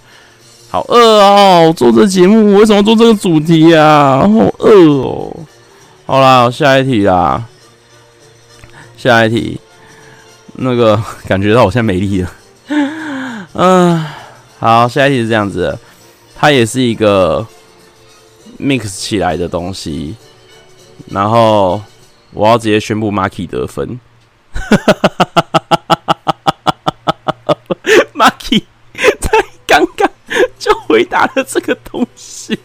好饿哦！做这节目，我为什么做这个主题啊？好饿哦！好啦，下一题啦。下一题，那个 感觉到我现在没力了。嗯，好，下一题是这样子的，它也是一个 mix 起来的东西，然后我要直接宣布 Marky 得分。哈哈哈 Marky 在刚刚就回答了这个东西。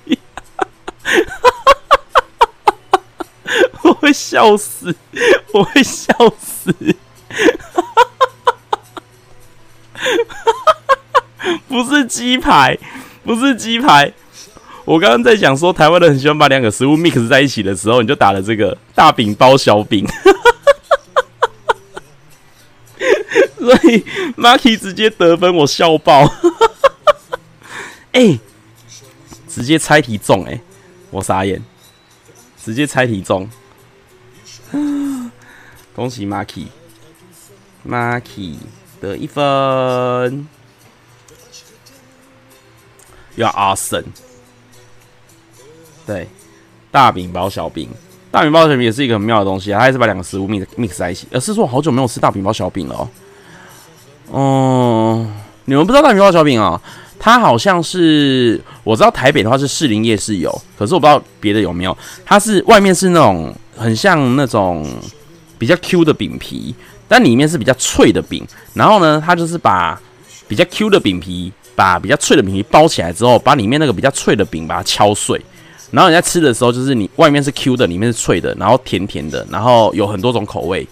我会笑死，我会笑死，不是鸡排，不是鸡排。我刚刚在讲说，台湾人很喜欢把两个食物 mix 在一起的时候，你就打了这个大饼包小饼，所以 Marky 直接得分，我笑爆。哎、直接猜题中、欸，哎，我傻眼。直接猜题中，恭喜 Marky，Marky 得一分。要阿森，对，大饼包小饼，大饼包小饼也是一个很妙的东西啊，它还是把两个食物 mix mix 在一起。呃，是说我好久没有吃大饼包小饼了哦。哦，你们不知道大饼包小饼啊？它好像是我知道台北的话是士林夜市有，可是我不知道别的有没有。它是外面是那种很像那种比较 Q 的饼皮，但里面是比较脆的饼。然后呢，它就是把比较 Q 的饼皮，把比较脆的饼皮包起来之后，把里面那个比较脆的饼把它敲碎。然后你在吃的时候，就是你外面是 Q 的，里面是脆的，然后甜甜的，然后有很多种口味。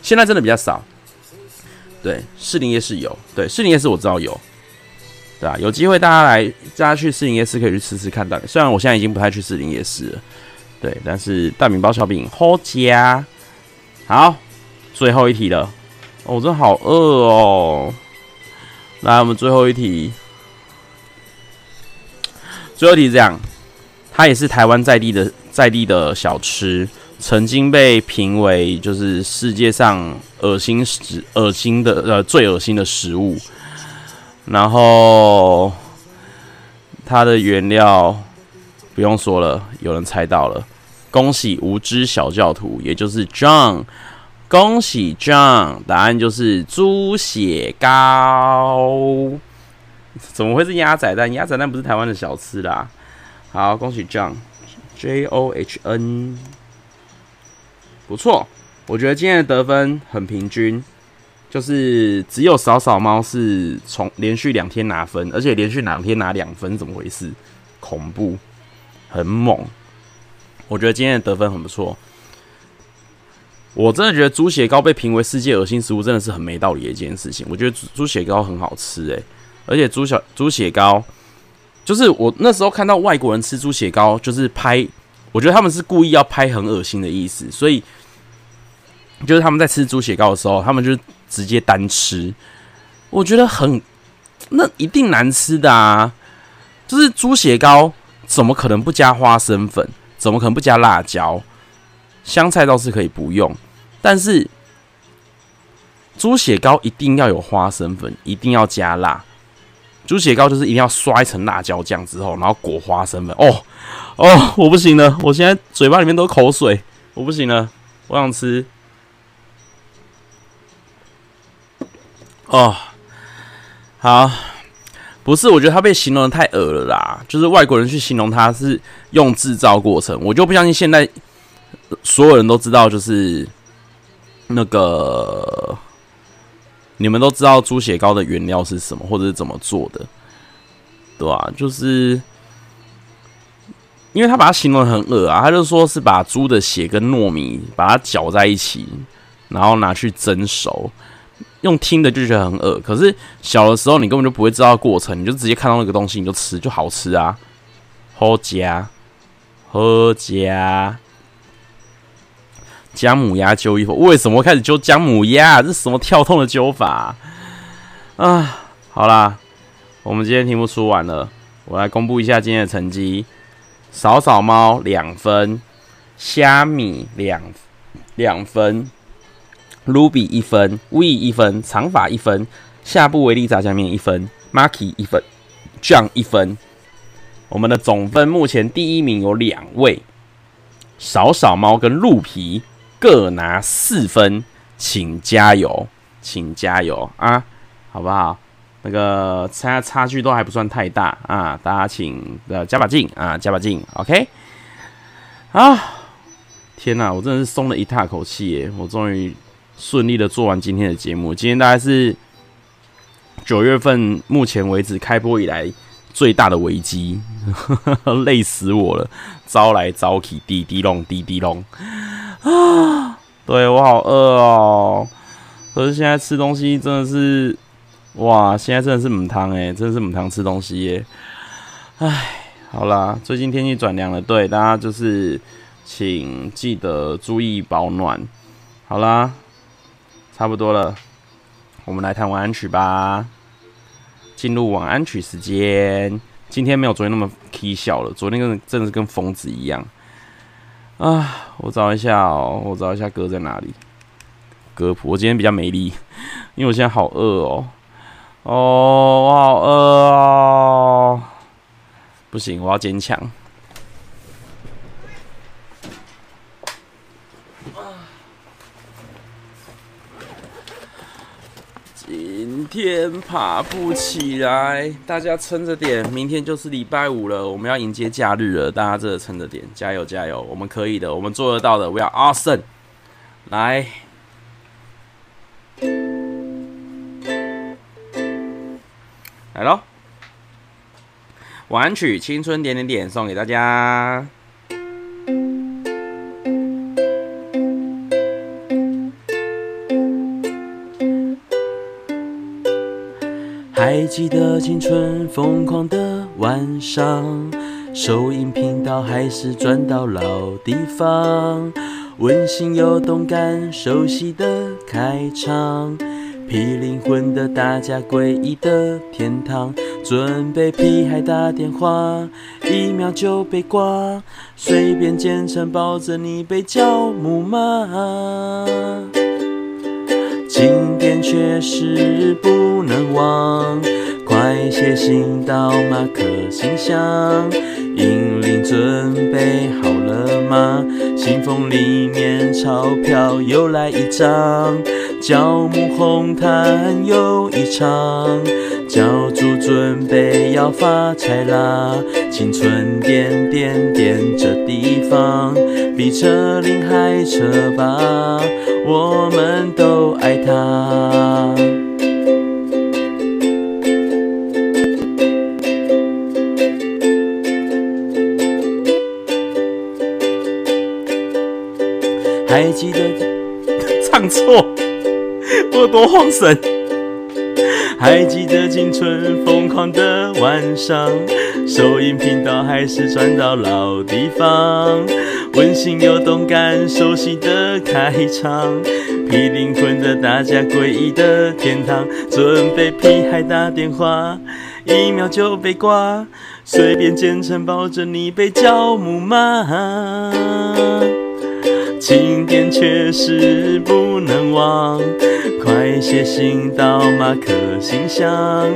现在真的比较少。对，士林夜市有，对，士林夜市我知道有。对啊，有机会大家来，大家去士林夜市可以去吃吃看的。虽然我现在已经不太去士林夜市了，对，但是大饼包小饼好吃。好，最后一题了。我真的好饿哦。来，我们最后一题。最后一题是这样，它也是台湾在地的在地的小吃，曾经被评为就是世界上恶心食恶心的呃最恶心的食物。然后它的原料不用说了，有人猜到了，恭喜无知小教徒，也就是 John，恭喜 John，答案就是猪血糕。怎么会是鸭仔蛋？鸭仔蛋不是台湾的小吃啦。好，恭喜 John，J O H N，不错，我觉得今天的得分很平均。就是只有扫扫猫是从连续两天拿分，而且连续两天拿两分，怎么回事？恐怖，很猛。我觉得今天的得分很不错。我真的觉得猪血糕被评为世界恶心食物，真的是很没道理的一件事情。我觉得猪血糕很好吃，诶，而且猪小猪血糕，就是我那时候看到外国人吃猪血糕，就是拍，我觉得他们是故意要拍很恶心的意思，所以就是他们在吃猪血糕的时候，他们就。直接单吃，我觉得很，那一定难吃的啊！就是猪血糕，怎么可能不加花生粉？怎么可能不加辣椒？香菜倒是可以不用，但是猪血糕一定要有花生粉，一定要加辣。猪血糕就是一定要刷一层辣椒酱之后，然后裹花生粉。哦哦，我不行了，我现在嘴巴里面都口水，我不行了，我想吃。哦，好，不是，我觉得他被形容的太恶了啦。就是外国人去形容他是用制造过程，我就不相信现在所有人都知道，就是那个你们都知道猪血糕的原料是什么，或者是怎么做的，对吧、啊？就是因为他把它形容的很恶啊，他就说是把猪的血跟糯米把它搅在一起，然后拿去蒸熟。用听的就觉得很恶，可是小的时候你根本就不会知道过程，你就直接看到那个东西你就吃，就好吃啊！好加，好加，姜母鸭揪一口，为什么开始揪姜母鸭？这是什么跳痛的揪法啊？好啦，我们今天题目出完了，我来公布一下今天的成绩：扫扫猫两分，虾米两两分，Ruby 一分，We 一分，长发一分，下部维力炸酱面一分，Marky 一分，John 一分。我们的总分目前第一名有两位，少少猫跟鹿皮各拿四分，请加油，请加油啊，好不好？那个差差距都还不算太大啊，大家请呃加把劲啊，加把劲，OK？啊，天哪，我真的是松了一大口气耶！我终于顺利的做完今天的节目，今天大概是九月份目前为止开播以来。最大的危机，累死我了！招来招去，滴滴隆，滴滴隆啊！对，我好饿哦，可是现在吃东西真的是，哇！现在真的是母汤哎，真的是母汤吃东西耶！哎，好啦，最近天气转凉了，对大家就是请记得注意保暖。好啦，差不多了，我们来弹晚安曲吧。进入晚安曲时间，今天没有昨天那么 K 笑了。昨天跟真的是跟疯子一样啊！我找一下哦，我找一下歌在哪里？歌谱，我今天比较没力，因为我现在好饿哦。哦，我好饿哦！不行，我要坚强。天爬不起来，大家撑着点，明天就是礼拜五了，我们要迎接假日了，大家真的撑着点，加油加油，我们可以的，我们做得到的，We are awesome！来，来喽，晚曲，青春点点点，送给大家。还记得青春疯狂的晚上，收音频道还是转到老地方，温馨又动感，熟悉的开场，霹灵魂的大家诡异的天堂，准备屁孩打电话，一秒就被挂，随便简称抱着你被叫木马。确实不能忘，快写信到马克信箱。银铃准备好了吗？信封里面钞票又来一张，教母红毯又一场，教主准备要发财啦！青春点点点这地方，比车林还车吧。我们都爱他。还记得唱错，我有多慌神。还记得青春疯狂的晚上，收音频道还是转到老地方。温馨又动感，熟悉的开场，霹雳魂的大家诡异的天堂，准备屁孩打电话，一秒就被挂，随便简称抱着你被叫木马，经确实不能忘，快写信到马克信箱。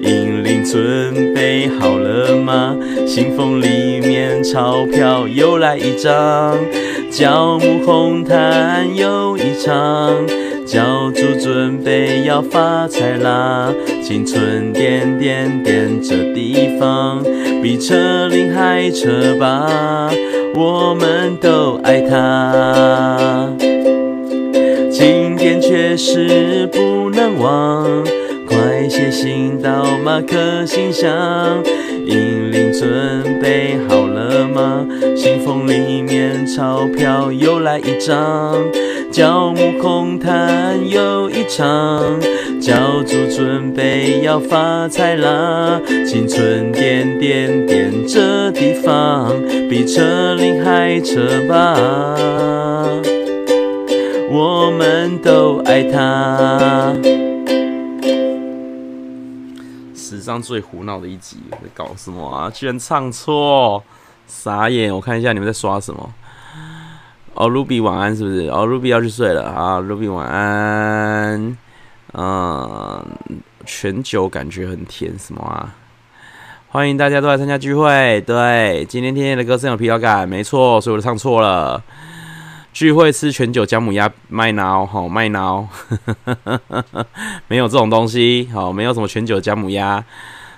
银铃准备好了吗？信封里面钞票又来一张，教母红毯又一场，教主准备要发财啦！青春点点点这地方，比车龄还车吧，我们都爱它。经典确实不能忘。快写信到马克信箱，银铃准备好了吗？信封里面钞票又来一张，教母空谈又一场，教主准备要发财啦！青春点点点地方，比车龄还车吧，我们都爱它。史上最胡闹的一集，在搞什么啊？居然唱错，傻眼！我看一下你们在刷什么。哦，Ruby 晚安是不是？哦，Ruby 要去睡了啊，Ruby 晚安。嗯，全酒感觉很甜，什么啊？欢迎大家都来参加聚会。对，今天天天的歌声有疲劳感，没错，所以我都唱错了。聚会吃全酒姜母鸭麦挠，好麦挠，没有这种东西，好，没有什么全酒姜母鸭。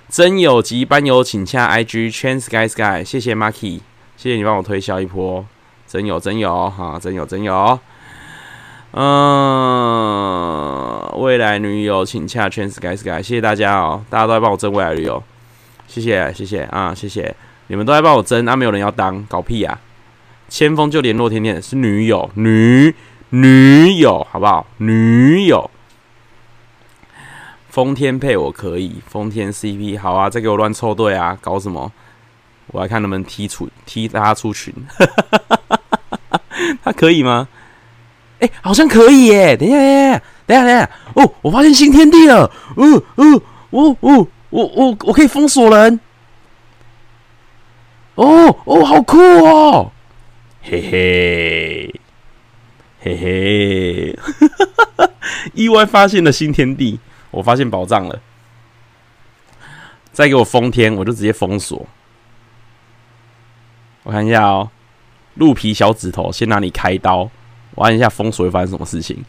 真有及班友请洽 IG Chen Sky Sky，谢谢 Marky，谢谢你帮我推销一波，真有真有哈，真有真有。嗯，未来女友请洽 Chen Sky Sky，谢谢大家哦，大家都在帮我争未来女友，谢谢谢谢啊，谢谢你们都在帮我争，那、啊、没有人要当，搞屁、啊！千峰就联络天天是女友，女女友，好不好？女友，风天配我可以，风天 CP 好啊，再给我乱凑对啊，搞什么？我来看能不能踢出踢他出群，他可以吗？哎、好像可以耶！等一下，等一下，等一下，等下，哦，我发现新天地了，哦哦哦哦，我我我可以封锁人，哦哦，好酷哦！嘿嘿，嘿嘿，意外发现了新天地，我发现宝藏了。再给我封天，我就直接封锁。我看一下哦，鹿皮小指头，先拿你开刀。我按一下封锁会发生什么事情？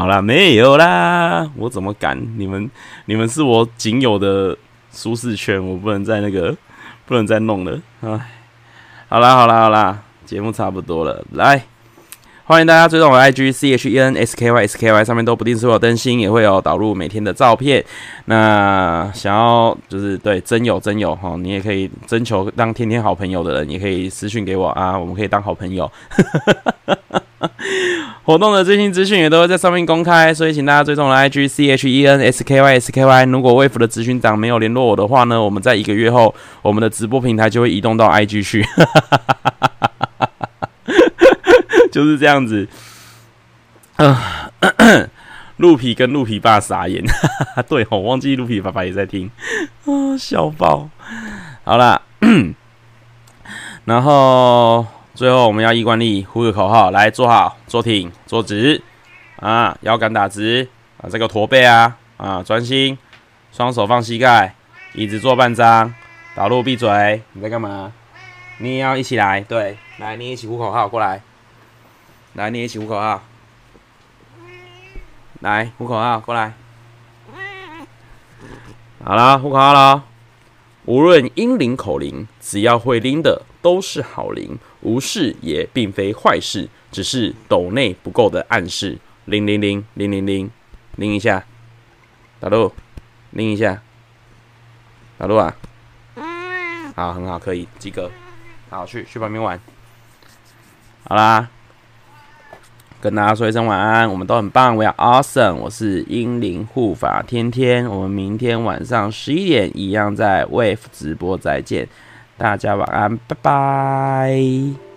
好啦，没有啦，我怎么敢？你们，你们是我仅有的舒适圈，我不能再那个，不能再弄了。哎，好啦，好啦，好啦，节目差不多了，来。欢迎大家追踪我 IG C H E N S K Y S K Y，上面都不定时会有更新，也会有导入每天的照片。那想要就是对真有真有哈，你也可以征求当天天好朋友的人，也可以私讯给我啊，我们可以当好朋友。活动的最新资讯也都会在上面公开，所以请大家追踪我的 IG C H E N S K Y S K Y。如果 Wave 的执行长没有联络我的话呢，我们在一个月后，我们的直播平台就会移动到 IG 去。就是这样子，嗯、呃，鹿皮跟鹿皮爸傻眼，对吼，忘记鹿皮爸爸也在听，啊，笑爆。好啦，然后最后我们要依惯例呼个口号，来坐好，坐挺，坐直，啊，腰杆打直，啊，这个驼背啊，啊，专心，双手放膝盖，椅子坐半张，导入闭嘴，你在干嘛？你也要一起来，对，来，你一起呼口号，过来。来，你一起呼口号。来，呼口号，过来。好了，呼口号了。无论英灵口灵，只要会拎的都是好灵，无视也并非坏事，只是斗内不够的暗示。灵灵灵灵灵灵，灵一下。打路，灵一下。打路啊。好，很好，可以及格。好，去去旁边玩。好啦。跟大家说一声晚安，我们都很棒，We are awesome。我是英灵护法天天，我们明天晚上十一点一样在 Wave 直播再见，大家晚安，拜拜。